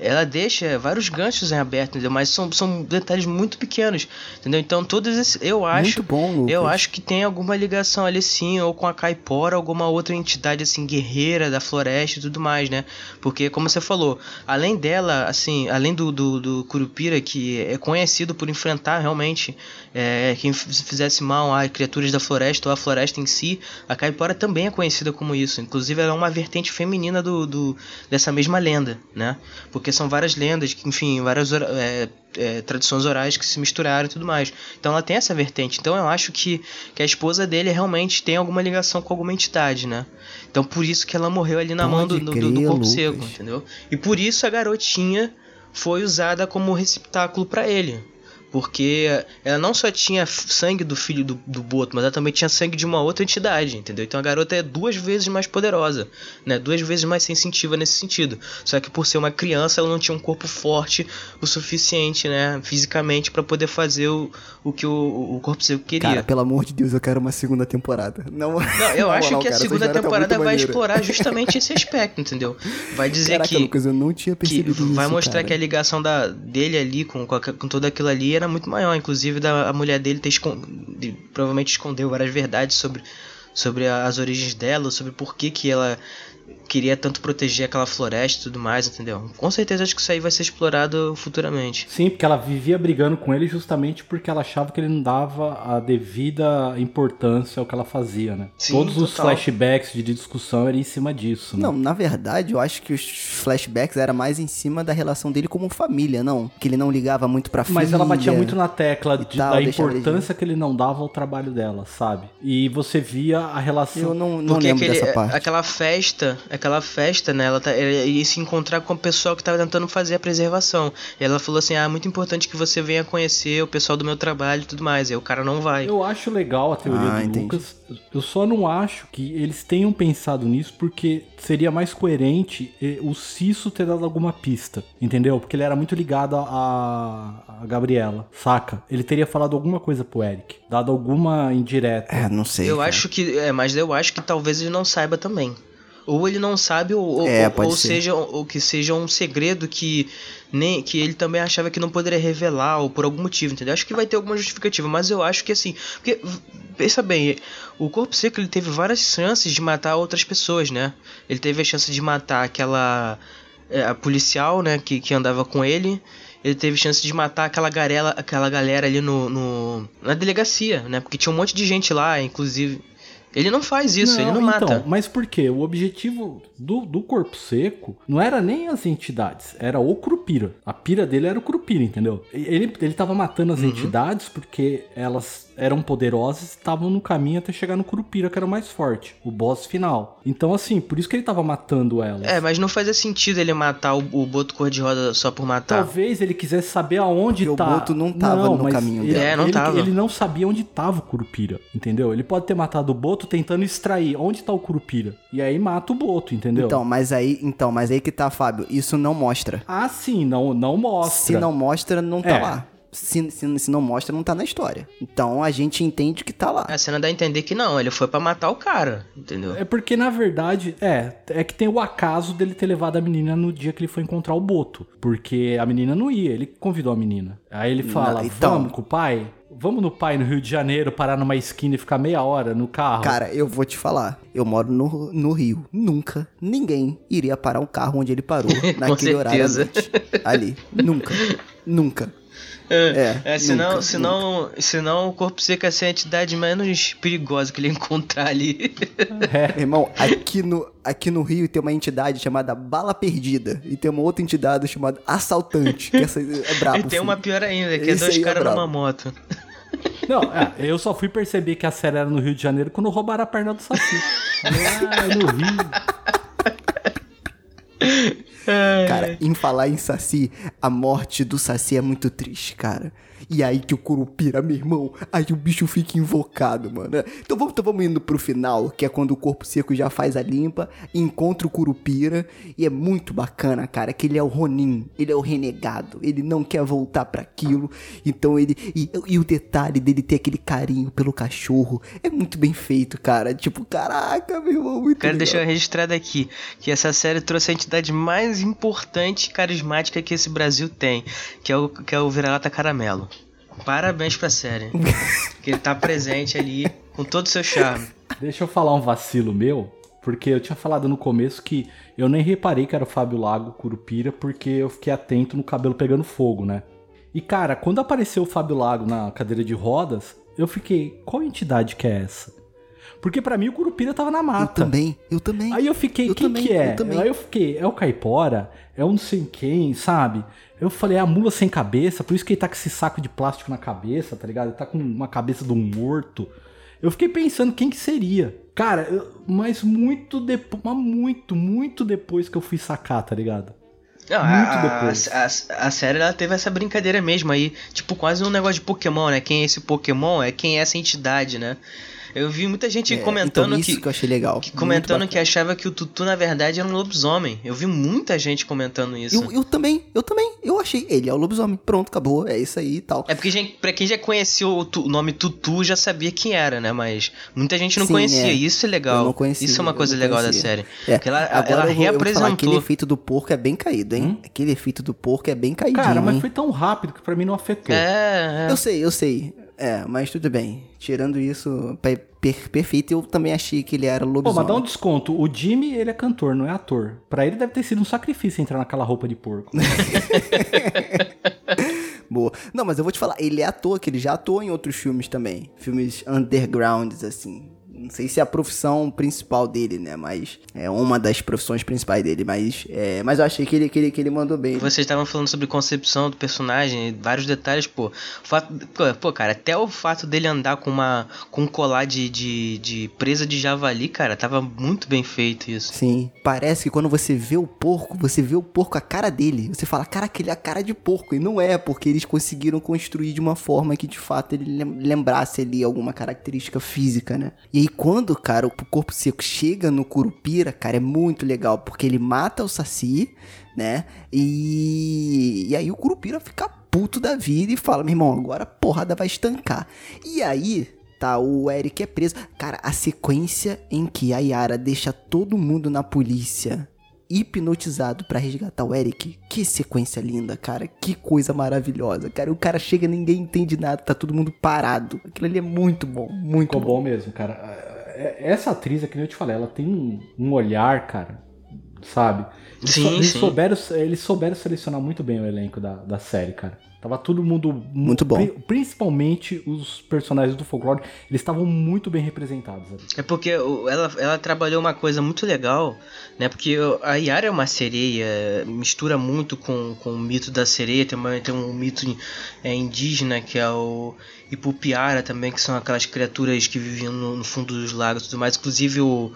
ela deixa vários ganchos em aberto, entendeu? Mas são, são detalhes muito pequenos, entendeu? Então todos esses, eu acho, muito bom, eu acho que tem alguma ligação ali sim, ou com a Caipora, alguma outra entidade assim guerreira da floresta e tudo mais, né? Porque como você falou, além dela, assim, além do, do, do Curupira que é conhecido por enfrentar realmente é, quem fizesse mal a criaturas da floresta ou a floresta em si, a Caipora também é conhecida como isso. Inclusive ela é uma vertente feminina do, do dessa mesma lenda, né? Porque são várias lendas, enfim, várias é, é, tradições orais que se misturaram e tudo mais. Então ela tem essa vertente. Então eu acho que, que a esposa dele realmente tem alguma ligação com alguma entidade, né? Então por isso que ela morreu ali na Pode mão do, do, do crer, corpo Lucas. seco, entendeu? E por isso a garotinha foi usada como receptáculo para ele. Porque ela não só tinha sangue do filho do, do Boto, mas ela também tinha sangue de uma outra entidade, entendeu? Então a garota é duas vezes mais poderosa, né? Duas vezes mais sensitiva nesse sentido. Só que por ser uma criança, ela não tinha um corpo forte o suficiente, né? Fisicamente, para poder fazer o, o que o, o corpo seco queria. Cara, pelo amor de Deus, eu quero uma segunda temporada. Não, Não, eu na acho moral, que a cara, essa segunda tá temporada muito vai maneira. explorar justamente esse aspecto, entendeu? Vai dizer Caraca, que Lucas, eu não tinha que percebido vai isso, mostrar cara. que a ligação da, dele ali com, com, a- com tudo aquilo ali era muito maior. Inclusive da a mulher dele ter escon- de- provavelmente escondeu várias verdades sobre, sobre as origens dela, sobre por que, que ela queria tanto proteger aquela floresta e tudo mais, entendeu? Com certeza acho que isso aí vai ser explorado futuramente. Sim, porque ela vivia brigando com ele justamente porque ela achava que ele não dava a devida importância ao que ela fazia, né? Sim, Todos os total. flashbacks de discussão eram em cima disso, né? Não, na verdade, eu acho que os flashbacks era mais em cima da relação dele como família, não? Que ele não ligava muito pra filha. Mas ela batia muito na tecla de- tal, da ele- importância que ele não dava ao trabalho dela, sabe? E você via a relação. Eu não, não lembro aquele, dessa parte. aquela festa, aquela festa, né? Ela, tá, ela ia se encontrar com o pessoal que tava tentando fazer a preservação. E ela falou assim: Ah, é muito importante que você venha conhecer o pessoal do meu trabalho e tudo mais. E aí o cara não vai. Eu acho legal a teoria Ah, do entendi. Lucas. Eu só não acho que eles tenham pensado nisso porque seria mais coerente eh, o Cisso ter dado alguma pista, entendeu? Porque ele era muito ligado a, a Gabriela, saca? Ele teria falado alguma coisa pro Eric, dado alguma indireta. É, não sei. eu cara. acho que. É, mas eu acho que talvez ele não saiba também. Ou ele não sabe, ou, ou- É, ou- ou seja, ou que seja um segredo que nem que ele também achava que não poderia revelar, ou por algum motivo, entendeu? Acho que vai ter alguma justificativa, mas eu acho que assim. Porque, pensa bem, o corpo seco ele teve várias chances de matar outras pessoas, né? Ele teve a chance de matar aquela. é, a policial, né, que, que andava com ele. Ele teve chance de matar aquela galera, aquela galera ali no, no- na delegacia, né? Porque tinha um monte de gente lá, inclusive. Ele não faz isso, ele não mata. Então, mas por quê? O objetivo do, do corpo seco não era nem as entidades, era o Curupira. A pira dele era o Curupira, entendeu? Ele, ele tava matando as Uhum. entidades porque elas eram poderosas e estavam no caminho até chegar no Curupira, que era o mais forte, o boss final. Então, assim, por isso que ele tava matando elas. É, mas não fazia sentido ele matar o, o Boto Cor-de-Rosa só por matar. Talvez ele quisesse saber aonde Porque o tá. Boto não tava no mas caminho ele, dele. É, não ele, tava. ele não sabia onde tava o Curupira, entendeu? Ele pode ter matado o Boto tentando extrair onde tá o Curupira. E aí mata o Boto, entendeu? Então, mas aí, então, mas aí que tá, Fábio. Isso não mostra. Ah, sim, não, não mostra. Se não mostra, não tá É. lá. Se, se, se não mostra, não tá na história. Então a gente entende que tá lá. A cena dá a entender que não, ele foi pra matar o cara, entendeu? É porque, na verdade, é, é que tem o acaso dele ter levado a menina no dia que ele foi encontrar o Boto. Porque a menina não ia, ele convidou a menina. Aí ele fala, então- vamos com o pai? Vamos no pai no Rio de Janeiro, parar numa esquina e ficar meia hora no carro. Cara, eu vou te falar. Eu moro no, no Rio. Nunca ninguém iria parar um carro onde ele parou. naquele horário. Ali. Nunca. Nunca. É, É, senão, nunca, senão, senão o corpo seco ia ser a entidade menos perigosa que ele ia encontrar ali. Irmão, aqui no, aqui no Rio tem uma entidade chamada Bala Perdida. E tem uma outra entidade chamada Assaltante. Que essa é brabo. e tem filho. uma pior ainda, que é Esse dois é caras brabo. numa moto. Não, é, eu só fui perceber que a série era no Rio de Janeiro quando roubaram a perna do Saci. ah, é no Rio. Cara, em falar em Saci, a morte do Saci é muito triste, cara. E aí que o Curupira, meu irmão, aí o bicho fica invocado, mano. Então vamos, então vamos indo pro final, que é quando o corpo seco já faz a limpa, encontra o Curupira, e é muito bacana, cara, que ele é o Ronin, ele é o renegado, ele não quer voltar pra aquilo, então ele... E, e o detalhe dele ter aquele carinho pelo cachorro, é muito bem feito, cara. Tipo, caraca, meu irmão, muito Quero legal. deixar registrado aqui que essa série trouxe a entidade mais mais importante e carismática que esse Brasil tem, que é o, que é o Vira-Lata Caramelo. Parabéns pra série. que ele tá presente ali com todo o seu charme. Deixa eu falar um vacilo meu, porque eu tinha falado no começo que eu nem reparei que era o Fábio Lago Curupira, porque eu fiquei atento no cabelo pegando fogo, né? E cara, quando apareceu o Fábio Lago na cadeira de rodas, eu fiquei, qual entidade que é essa? Porque para mim o Curupira tava na mata. Eu também, eu também. Aí eu fiquei, Eu quem também, que é? eu também. Aí eu fiquei, é o Caipora? É um não sei quem, sabe? Eu falei, é a mula sem cabeça, por isso que ele tá com esse saco de plástico na cabeça, tá ligado? Ele tá com uma cabeça de um morto. Eu fiquei pensando quem que seria. Cara, eu- mas muito depois, mas muito, muito depois que eu fui sacar, tá ligado? Não, Muito a, depois. A, a, a série ela teve essa brincadeira mesmo aí. Tipo, quase um negócio de Pokémon, né? Quem é esse Pokémon é quem é essa entidade, né? Eu vi muita gente É, comentando então, isso que, que eu achei legal. que comentando que achava que o Tutu na verdade era um lobisomem. Eu vi muita gente comentando isso. Eu, eu também, eu também. Eu achei. Ele é o lobisomem. Pronto, acabou. É isso aí e tal. É porque gente, pra quem já conhecia o, tu- o nome Tutu já sabia quem era, né? Mas muita gente não Sim, conhecia. é. Isso é legal. Eu não conhecia, Isso é uma coisa legal da conhecia. série. É, Porque ela, Agora ela eu vou, eu vou falar, reapresentou. aquele efeito do porco é bem caído, hein? Aquele efeito do porco é bem caidinho, Cara, mas foi tão rápido que pra mim não afetou. É, é. Eu sei, eu sei. É, mas tudo bem. Tirando isso, pe- per- perfeito, eu também achei que ele era Pô, lobisomem. mas dá um desconto. O Jimmy, ele é cantor, não é ator. Pra ele deve ter sido um sacrifício entrar naquela roupa de porco. Boa. Não, mas eu vou te falar, ele é ator, que ele já atuou em outros filmes também. Filmes undergrounds, assim. Não sei se é a profissão principal dele, né? Mas é uma das profissões principais dele. Mas, é, mas eu achei que ele, que, ele, que ele mandou bem. Vocês estavam falando sobre concepção do personagem, vários detalhes, pô. O fato, pô, cara, até o fato dele andar com uma com um colar de, de, de presa de javali, cara, tava muito bem feito isso. Sim, parece que quando você vê o porco, você vê o porco a cara dele. Você fala, cara, aquele é a cara de porco. E não é, porque eles conseguiram construir de uma forma que de fato ele lem- lembrasse ali alguma característica física, né? E aí quando, cara, o corpo seco chega no Curupira, cara, é muito legal, porque ele mata o Saci, né? E, e aí o Curupira fica puto da vida e fala, meu irmão, agora a porrada vai estancar. E aí, tá, o Eric é preso. Cara, a sequência em que a Yara deixa todo mundo na polícia hipnotizado pra resgatar o Eric. Que sequência linda, cara. Que coisa maravilhosa, cara. O cara chega, ninguém entende nada, tá todo mundo parado. Aquilo ali é muito bom, muito Ficou bom. bom mesmo, cara. É- Essa atriz, é que nem eu te falei, ela tem um, olhar, cara, sabe? Eles, Sim, sou- eles sim. souberam, eles souberam selecionar muito bem o elenco da, da série, cara. Tava todo mundo Muito bom. pri- Principalmente os personagens do folclore, eles estavam muito bem representados. ali. É porque ela, ela trabalhou uma coisa muito legal, né? Porque a Yara é uma sereia, mistura muito com, com o mito da sereia, tem, uma- tem um mito é, indígena que é o Ipupiara também, que são aquelas criaturas que viviam no, no fundo dos lagos e tudo mais. Inclusive o,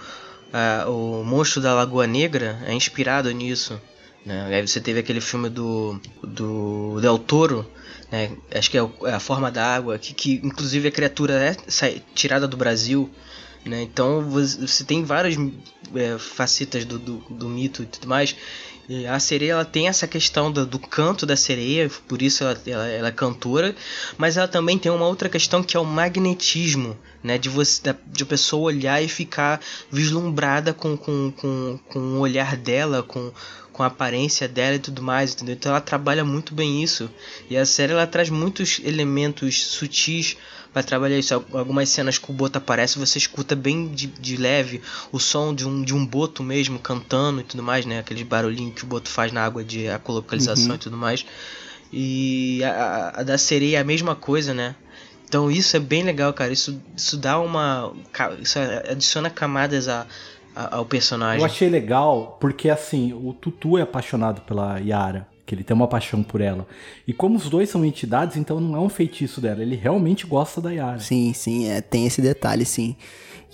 a- o monstro da Lagoa Negra é inspirado nisso. Né? Aí você teve aquele filme do, do Del Toro, né? acho que é, é a forma da água, que, que inclusive a criatura é sai- tirada do Brasil. Né? Então você tem várias é, facetas do, do, do mito e tudo mais. E a sereia ela tem essa questão do, do canto da sereia, por isso ela, ela, ela é cantora, mas ela também tem uma outra questão que é o magnetismo, né? De você da- de a pessoa olhar e ficar vislumbrada com, com, com, com o olhar dela, com, com a aparência dela e tudo mais, entendeu? Então ela trabalha muito bem isso. E a série ela traz muitos elementos sutis para trabalhar isso. Al- Algumas cenas que o boto aparece, você escuta bem de, de leve o som de um, de um boto mesmo cantando e tudo mais, né? Aquele barulhinho que o boto faz na água de ecolocalização e tudo mais. E a, a- da sereia é a mesma coisa, né? Então isso é bem legal, cara. Isso, isso dá uma. Isso adiciona camadas a- ao personagem. Eu achei legal porque, assim, o Tutu é apaixonado pela Yara, que ele tem uma paixão por ela. E como os dois são entidades, então não é um feitiço dela, ele realmente gosta da Yara. Sim, sim, é, tem esse detalhe, sim.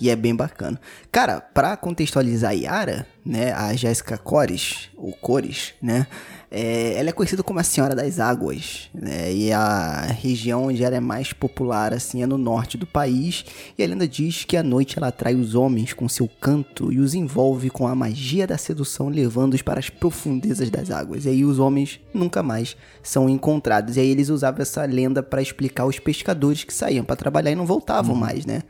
E é bem bacana. Cara, pra contextualizar a Yara, né, a Jéssica Cores, ou Cores, né, é, ela é conhecida como a Senhora das Águas, né, e a região onde ela é mais popular, assim, é no norte do país, e a lenda diz que à noite ela atrai os homens com seu canto e os envolve com a magia da sedução, levando-os para as profundezas das águas. E aí os homens nunca mais são encontrados. E aí eles usavam essa lenda para explicar os pescadores que saíam para trabalhar e não voltavam mais, né?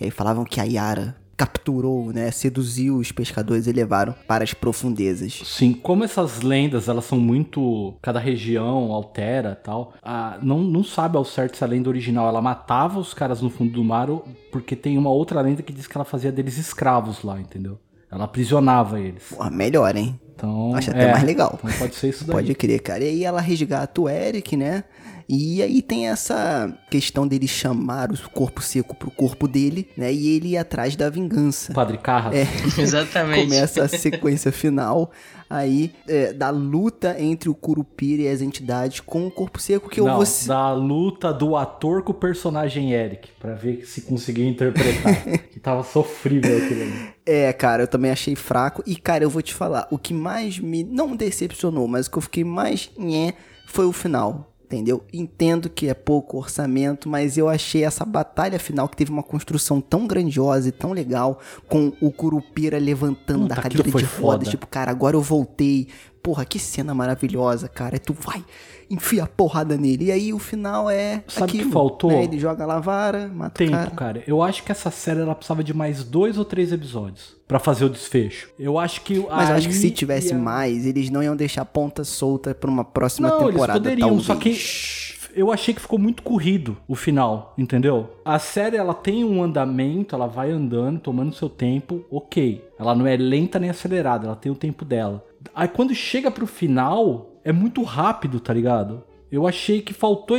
E aí falavam que a Yara capturou, né, seduziu os pescadores e levaram para as profundezas. Sim, como essas lendas, elas são muito. Cada região altera tal. Ah, não, não sabe ao certo se a lenda original ela matava os caras no fundo do mar, ou porque tem uma outra lenda que diz que ela fazia deles escravos lá, entendeu? Ela aprisionava eles. Porra, melhor, hein? Então, Acho até é, mais legal. Então pode ser isso daí. Pode crer, cara. E aí ela resgata o Eric, né? E aí tem essa questão dele chamar o corpo seco pro corpo dele, né? E ele ir atrás da vingança. Padre Carras. É. Exatamente. Começa a sequência final aí é, da luta entre o Curupira e as entidades com o corpo seco que eu Não, vou da luta do ator com o personagem Eric, pra ver se conseguia interpretar. que tava sofrível aquilo ali. É, cara, eu também achei fraco. E, cara, eu vou te falar, o que mais me. Não decepcionou, mas o que eu fiquei mais. Nhé, foi o final. Entendeu? Entendo que é pouco orçamento, mas eu achei essa batalha final que teve uma construção tão grandiosa e tão legal, com o Curupira levantando Puta, da aquilo cadeira de rodas, foda. tipo, cara, agora eu voltei. Porra, que cena maravilhosa, cara. E tu vai, enfia a porrada nele. E aí o final é. Sabe o que aquilo, faltou? né? Ele joga a lavara, mata Tempo, o cara. cara. Eu acho que essa série ela precisava de mais dois ou três episódios pra fazer o desfecho. Eu acho que. Mas eu acho que se tivesse ia- mais, eles não iam deixar a ponta solta pra uma próxima Não, eles temporada. poderiam, só que talvez. Eu achei que ficou muito corrido o final, entendeu? A série ela tem um andamento, ela vai andando, tomando seu tempo, ok. Ela não é lenta nem acelerada, ela tem o tempo dela. Aí quando chega pro final, é muito rápido, tá ligado? Eu achei que faltou.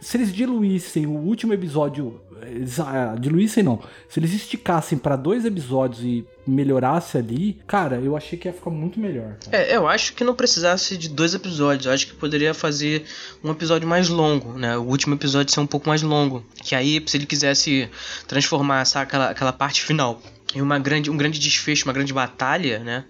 Se eles diluíssem o último episódio. Ah, diluíssem não. Se eles esticassem pra dois episódios e melhorasse ali, cara, eu achei que ia ficar muito melhor. cara. É, eu acho que não precisasse de dois episódios. Eu acho que poderia fazer um episódio mais longo, né? O último episódio ser um pouco mais longo. Que aí, se ele quisesse transformar sabe, aquela, aquela parte final em uma grande, um grande desfecho, uma grande batalha, né?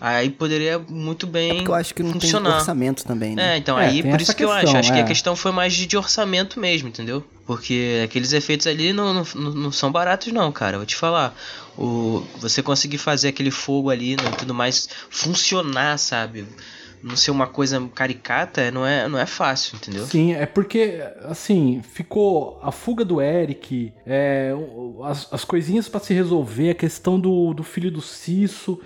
Aí poderia muito bem Porque eu acho que não funcionar. tem orçamento também, né? É, então É, aí por isso que eu questão, acho. Acho que é. a questão foi mais de, de orçamento mesmo, entendeu? Porque aqueles efeitos ali não, não, não- são baratos, não, cara. Eu vou te falar. O, você conseguir fazer aquele fogo ali né, e tudo mais funcionar, sabe? Não ser uma coisa caricata não é, não é fácil, entendeu? Sim, é porque, assim, ficou a fuga do Eric, é, as, as coisinhas pra se resolver, a questão do, do filho do Cisso,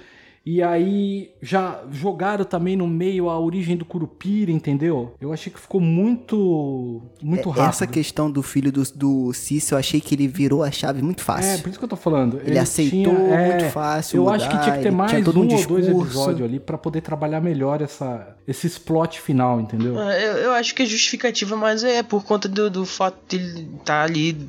e aí já jogaram também no meio a origem do Curupira, entendeu? Eu achei que ficou muito, muito rápido. É, Essa questão do filho do, do Cício, eu achei que ele virou a chave muito É, fácil. por isso que eu tô falando. ele aceitou tinha- é, muito fácil. Eu mudar, acho que tinha que ter ele mais um, um ou dois discurso. episódios ali pra poder trabalhar melhor essa, esse plot final, entendeu? Ah, Eu, eu acho que é justificativa, mas é por conta do, do fato de ele estar ali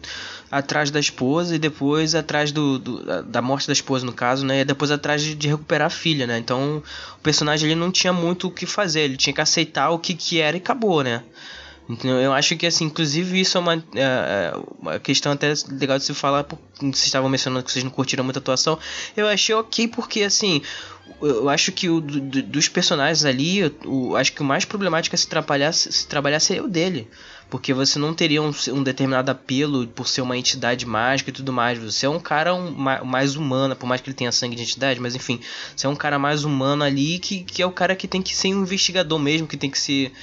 atrás da esposa e depois atrás do, do- da- morte da esposa, no caso, né? E depois atrás de, de recuperar a filha, né? Então o personagem ele não tinha muito o que fazer, ele tinha que aceitar o que, que era e acabou, né? Então, eu acho que, assim, inclusive isso é uma, é, é, uma questão até legal de se falar, porque vocês estavam mencionando que vocês não curtiram muito a atuação. Eu achei ok porque, assim, eu acho que o, do- do- dos personagens ali, o, acho que o mais problemático é se trabalhar, se trabalhar seria o dele. Porque você não teria um, um determinado apelo por ser uma entidade mágica e tudo mais. Você é um cara um, ma- mais humano, por mais que ele tenha sangue de entidade, mas enfim, você é um cara mais humano ali que, que é o cara que tem que ser um investigador mesmo, que tem que ser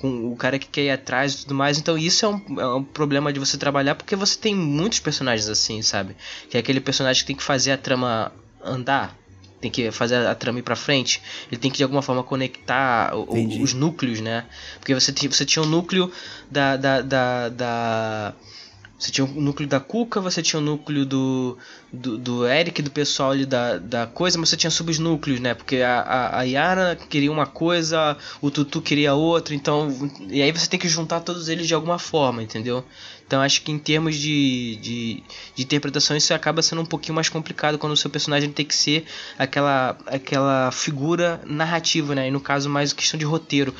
com o cara que quer ir atrás e tudo mais. Então isso é um, é um problema de você trabalhar porque você tem muitos personagens assim, sabe? Que é aquele personagem que tem que fazer a trama andar. Tem que fazer a trama ir pra frente. Ele tem que de alguma forma conectar o- os núcleos, né? Porque você, você tinha o núcleo da, da, da, da- Você tinha o núcleo da Cuca, você tinha o núcleo do, do, do Eric, do pessoal ali da, da coisa, mas você tinha subnúcleos, né? Porque a, a, a Yara queria uma coisa, o Tutu queria outra, então. E aí você tem que juntar todos eles de alguma forma, entendeu? Então acho que em termos de, de, de interpretação isso acaba sendo um pouquinho mais complicado quando o seu personagem tem que ser aquela, aquela figura narrativa, né? E no caso mais questão de roteiro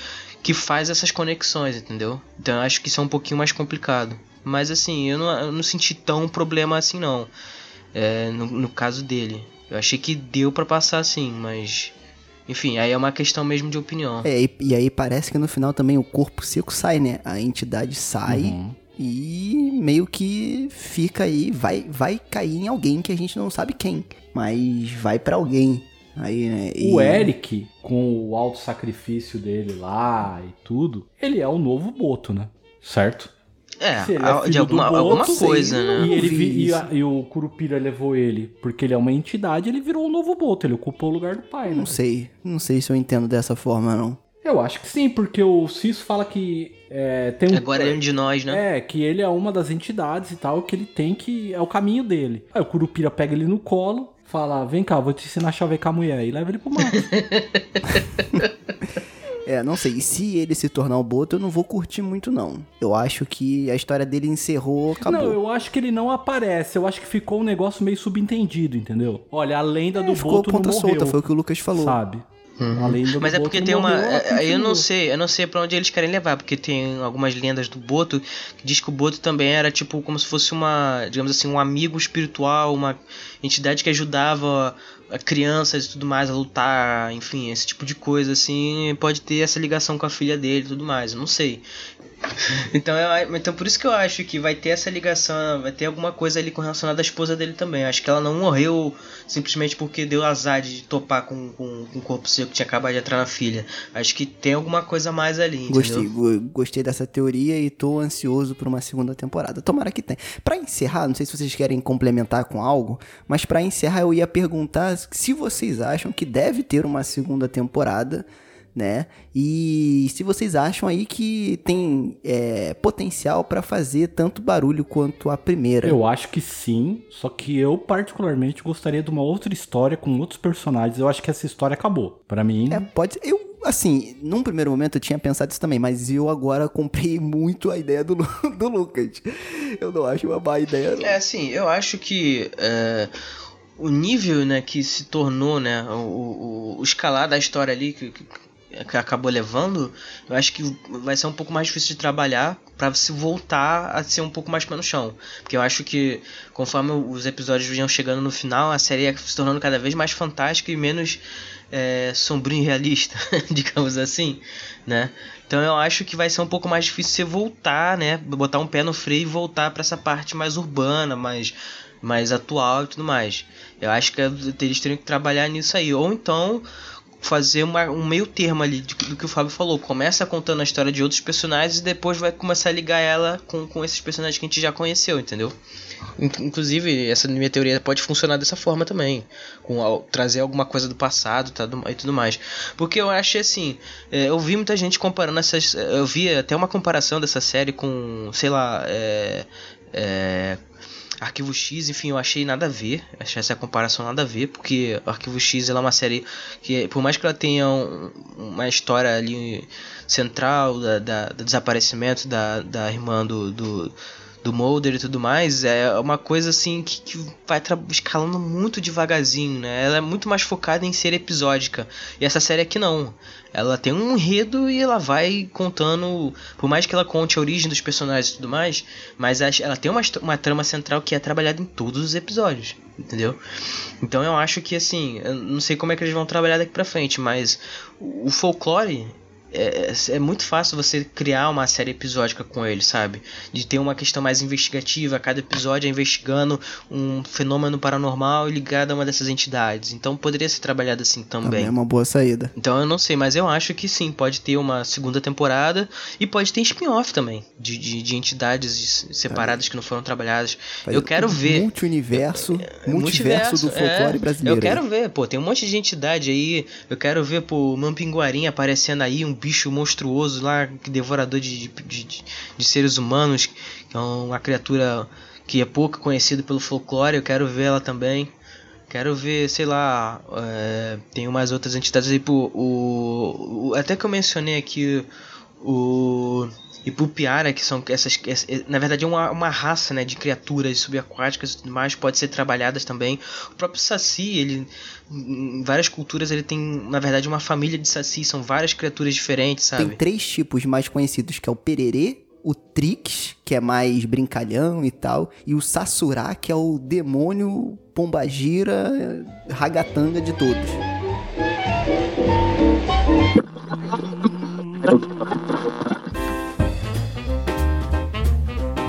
que faz essas conexões, entendeu? Então acho que isso é um pouquinho mais complicado. Mas assim, eu não, eu não senti tão problema assim não. É, no, no caso dele. Eu achei que deu pra passar assim, mas. Enfim, aí é uma questão mesmo de opinião. É, e, e aí parece que no final também o corpo seco sai, né? A entidade sai Uhum. e meio que fica aí, vai, vai cair em alguém que a gente não sabe quem, mas vai pra alguém. Aí, né? e- O Eric, com o alto sacrifício dele lá e tudo, ele é o novo Boto, né? Certo? É, Se ele é de alguma, do Boto, alguma coisa, né? E, ele vi e, a- e o Curupira levou ele porque ele é uma entidade, ele virou um novo Boto, ele ocupou o lugar do pai, né? Não sei. Não sei se eu entendo dessa forma, não. Eu acho que sim, porque o Cis fala que é, tem um. Agora é um de nós, né? É, que ele é uma das entidades e tal, que ele tem que. É o caminho dele. Aí o Curupira pega ele no colo, fala: vem cá, vou te ensinar a chavecar a mulher. E leva ele pro mato. É, não sei. E se ele se tornar o Boto, eu não vou curtir muito, não. Eu acho que a história dele encerrou, acabou. Não, eu acho que ele não aparece. Eu acho que ficou um negócio meio subentendido, entendeu? Olha, a lenda do É, ficou Boto não ponta morreu. solta, foi o que o Lucas falou. Sabe? A lenda do Mas é porque não tem uma. morreu, é, eu não sei, eu não sei pra onde eles querem levar, porque tem algumas lendas do Boto que diz que o Boto também era tipo como se fosse uma, digamos assim, um amigo espiritual, uma entidade que ajudava crianças e tudo mais a lutar, enfim, esse tipo de coisa assim, pode ter essa ligação com a filha dele e tudo mais, não sei. Então, eu, então por isso que eu acho que vai ter essa ligação, vai ter alguma coisa ali relacionada à esposa dele também. Acho que ela não morreu simplesmente porque deu azar de topar com, com, com o corpo seco que tinha acabado de entrar na filha. Acho que tem alguma coisa mais ali? Gostei, go- gostei dessa teoria e tô ansioso por uma segunda temporada. Tomara que tenha. Pra encerrar, não sei se vocês querem complementar com algo, mas pra encerrar eu ia perguntar se vocês acham que deve ter uma segunda temporada, né? E se vocês acham aí que tem é, potencial pra fazer tanto barulho quanto a primeira. Eu acho que sim, só que eu particularmente gostaria de uma outra história com outros personagens. Eu acho que essa história acabou. Pra mim, É, pode ser. Eu, assim, num primeiro momento eu tinha pensado isso também, mas eu agora comprei muito a ideia do, do Lucas. Eu não acho uma má ideia, não. É assim, eu acho que é, o nível né, que se tornou, né, o, o, o escalar da história ali que, que- que acabou levando, eu acho que vai ser um pouco mais difícil de trabalhar para se voltar a ser um pouco mais pé no chão. Porque eu acho que conforme os episódios iam chegando no final, a série ia se tornando cada vez mais fantástica e menos é, sombrio e realista, digamos assim, né? Então eu acho que vai ser um pouco mais difícil você voltar, né? Botar um pé no freio e voltar para essa parte mais urbana, mais, mais atual e tudo mais. Eu acho que eles teriam que trabalhar nisso aí. Ou então fazer uma- um meio termo ali de- do que o Fábio falou. Começa contando a história de outros personagens e depois vai começar a ligar ela com, com esses personagens que a gente já conheceu, entendeu? In- Inclusive, essa minha teoria pode funcionar dessa forma também. Com al- trazer alguma coisa do passado tá, do- e tudo mais. Porque eu achei assim. é, eu vi muita gente comparando essas. Eu vi até uma comparação dessa série com, sei lá, é, é, Arquivo X, enfim, eu achei nada a ver. Achei essa comparação nada a ver, porque Arquivo X ela é uma série que, por mais que ela tenha um- uma história ali central da, da- do desaparecimento da, da irmã do, do, do Mulder e tudo mais, é uma coisa assim que, que vai escalando muito devagarzinho, né? Ela é muito mais focada em ser episódica. E essa série aqui não. Ela tem um enredo e ela vai contando, por mais que ela conte a origem dos personagens e tudo mais, mas ela tem uma, uma trama central que é trabalhada em todos os episódios, entendeu? Então eu acho que assim, eu não sei como é que eles vão trabalhar daqui pra frente, mas o folclore é, é muito fácil você criar uma série episódica com ele, sabe? De ter uma questão mais investigativa, cada episódio é investigando um fenômeno paranormal ligado a uma dessas entidades. Então poderia ser trabalhado assim Também também. é uma boa saída. Então eu não sei, mas eu acho que sim, pode ter uma segunda temporada e pode ter spin-off também, de, de, de entidades separadas que não foram trabalhadas. Fazer eu quero um ver. Multiverso, É, multiverso do folclore é. brasileiro. Eu quero ver, pô, tem um monte de entidade aí. Eu quero ver, pô, o Mampinguarim aparecendo aí, um bicho monstruoso lá, que devorador de, de, de, de seres humanos, que é uma criatura que é pouco conhecida pelo folclore. Eu quero ver ela também. Quero ver, sei lá, é, tem umas outras entidades pô, o, o- até que eu mencionei aqui o Ipupiara, que são essas, essa- na verdade é uma, uma raça, né, de criaturas subaquáticas e tudo mais, pode ser trabalhadas também. O próprio Saci, ele em várias culturas ele tem, na verdade, uma família de Saci, são várias criaturas diferentes, Tem sabe? três tipos mais conhecidos, que é o pererê, o trix, que é mais brincalhão e tal, e o sassurá, que é o demônio pombagira ragatanga de todos.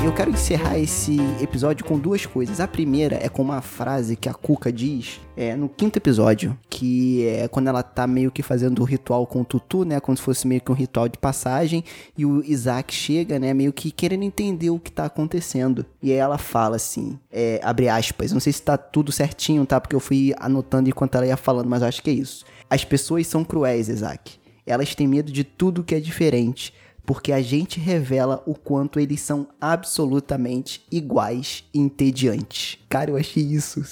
Eu quero encerrar esse episódio com duas coisas. A primeira é com uma frase que a Cuca diz é, no quinto episódio, que é quando ela tá meio que fazendo o ritual com o Tutu, né? Como se fosse meio que um ritual de passagem, e o Isaac chega, né? Meio que querendo entender o que tá acontecendo. E aí ela fala assim, é, abre aspas, não sei se tá tudo certinho, tá? Porque eu fui anotando enquanto ela ia falando, mas eu acho que é isso. As pessoas são cruéis, Isaac. Elas têm medo de tudo que é diferente porque a gente revela o quanto eles são absolutamente iguais e entediantes. Cara, eu achei isso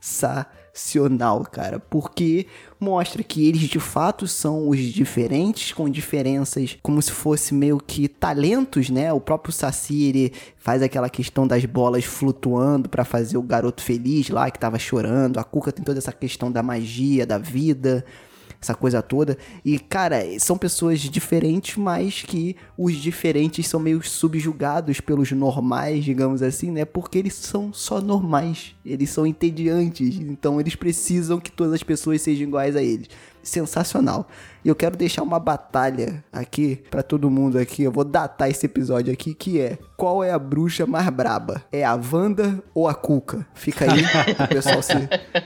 sensacional, cara, porque mostra que eles de fato são os diferentes, com diferenças como se fosse meio que talentos, né? O próprio Saci, ele faz aquela questão das bolas flutuando para fazer o garoto feliz lá que tava chorando. A Cuca tem toda essa questão da magia, da vida essa coisa toda. E, cara, são pessoas diferentes, mas que os diferentes são meio subjugados pelos normais, digamos assim, né? Porque eles são só normais, eles são entediantes, então eles precisam que todas as pessoas sejam iguais a eles sensacional. E eu quero deixar uma batalha aqui para todo mundo aqui. Eu vou datar esse episódio aqui que é qual é a bruxa mais braba? É a Wanda ou a Cuca? Fica aí, o pessoal se,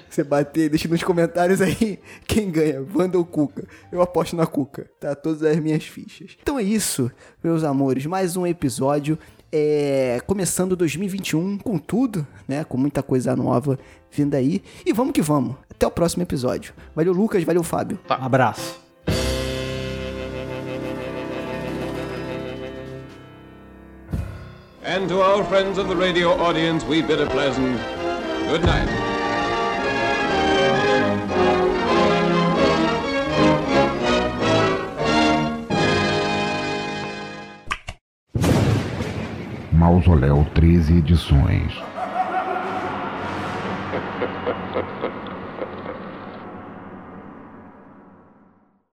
se bater, deixa nos comentários aí quem ganha, Wanda ou Cuca. Eu aposto na Cuca, tá? Todas as minhas fichas. Então é isso, meus amores, mais um episódio é, começando 2021 com tudo, né? Com muita coisa nova vindo aí. E vamos que vamos. Até o próximo episódio. Valeu, Lucas. Valeu, Fábio. Um abraço. And to our friends of the radio audience, we bid a pleasant good night. Mausoléu 13 edições.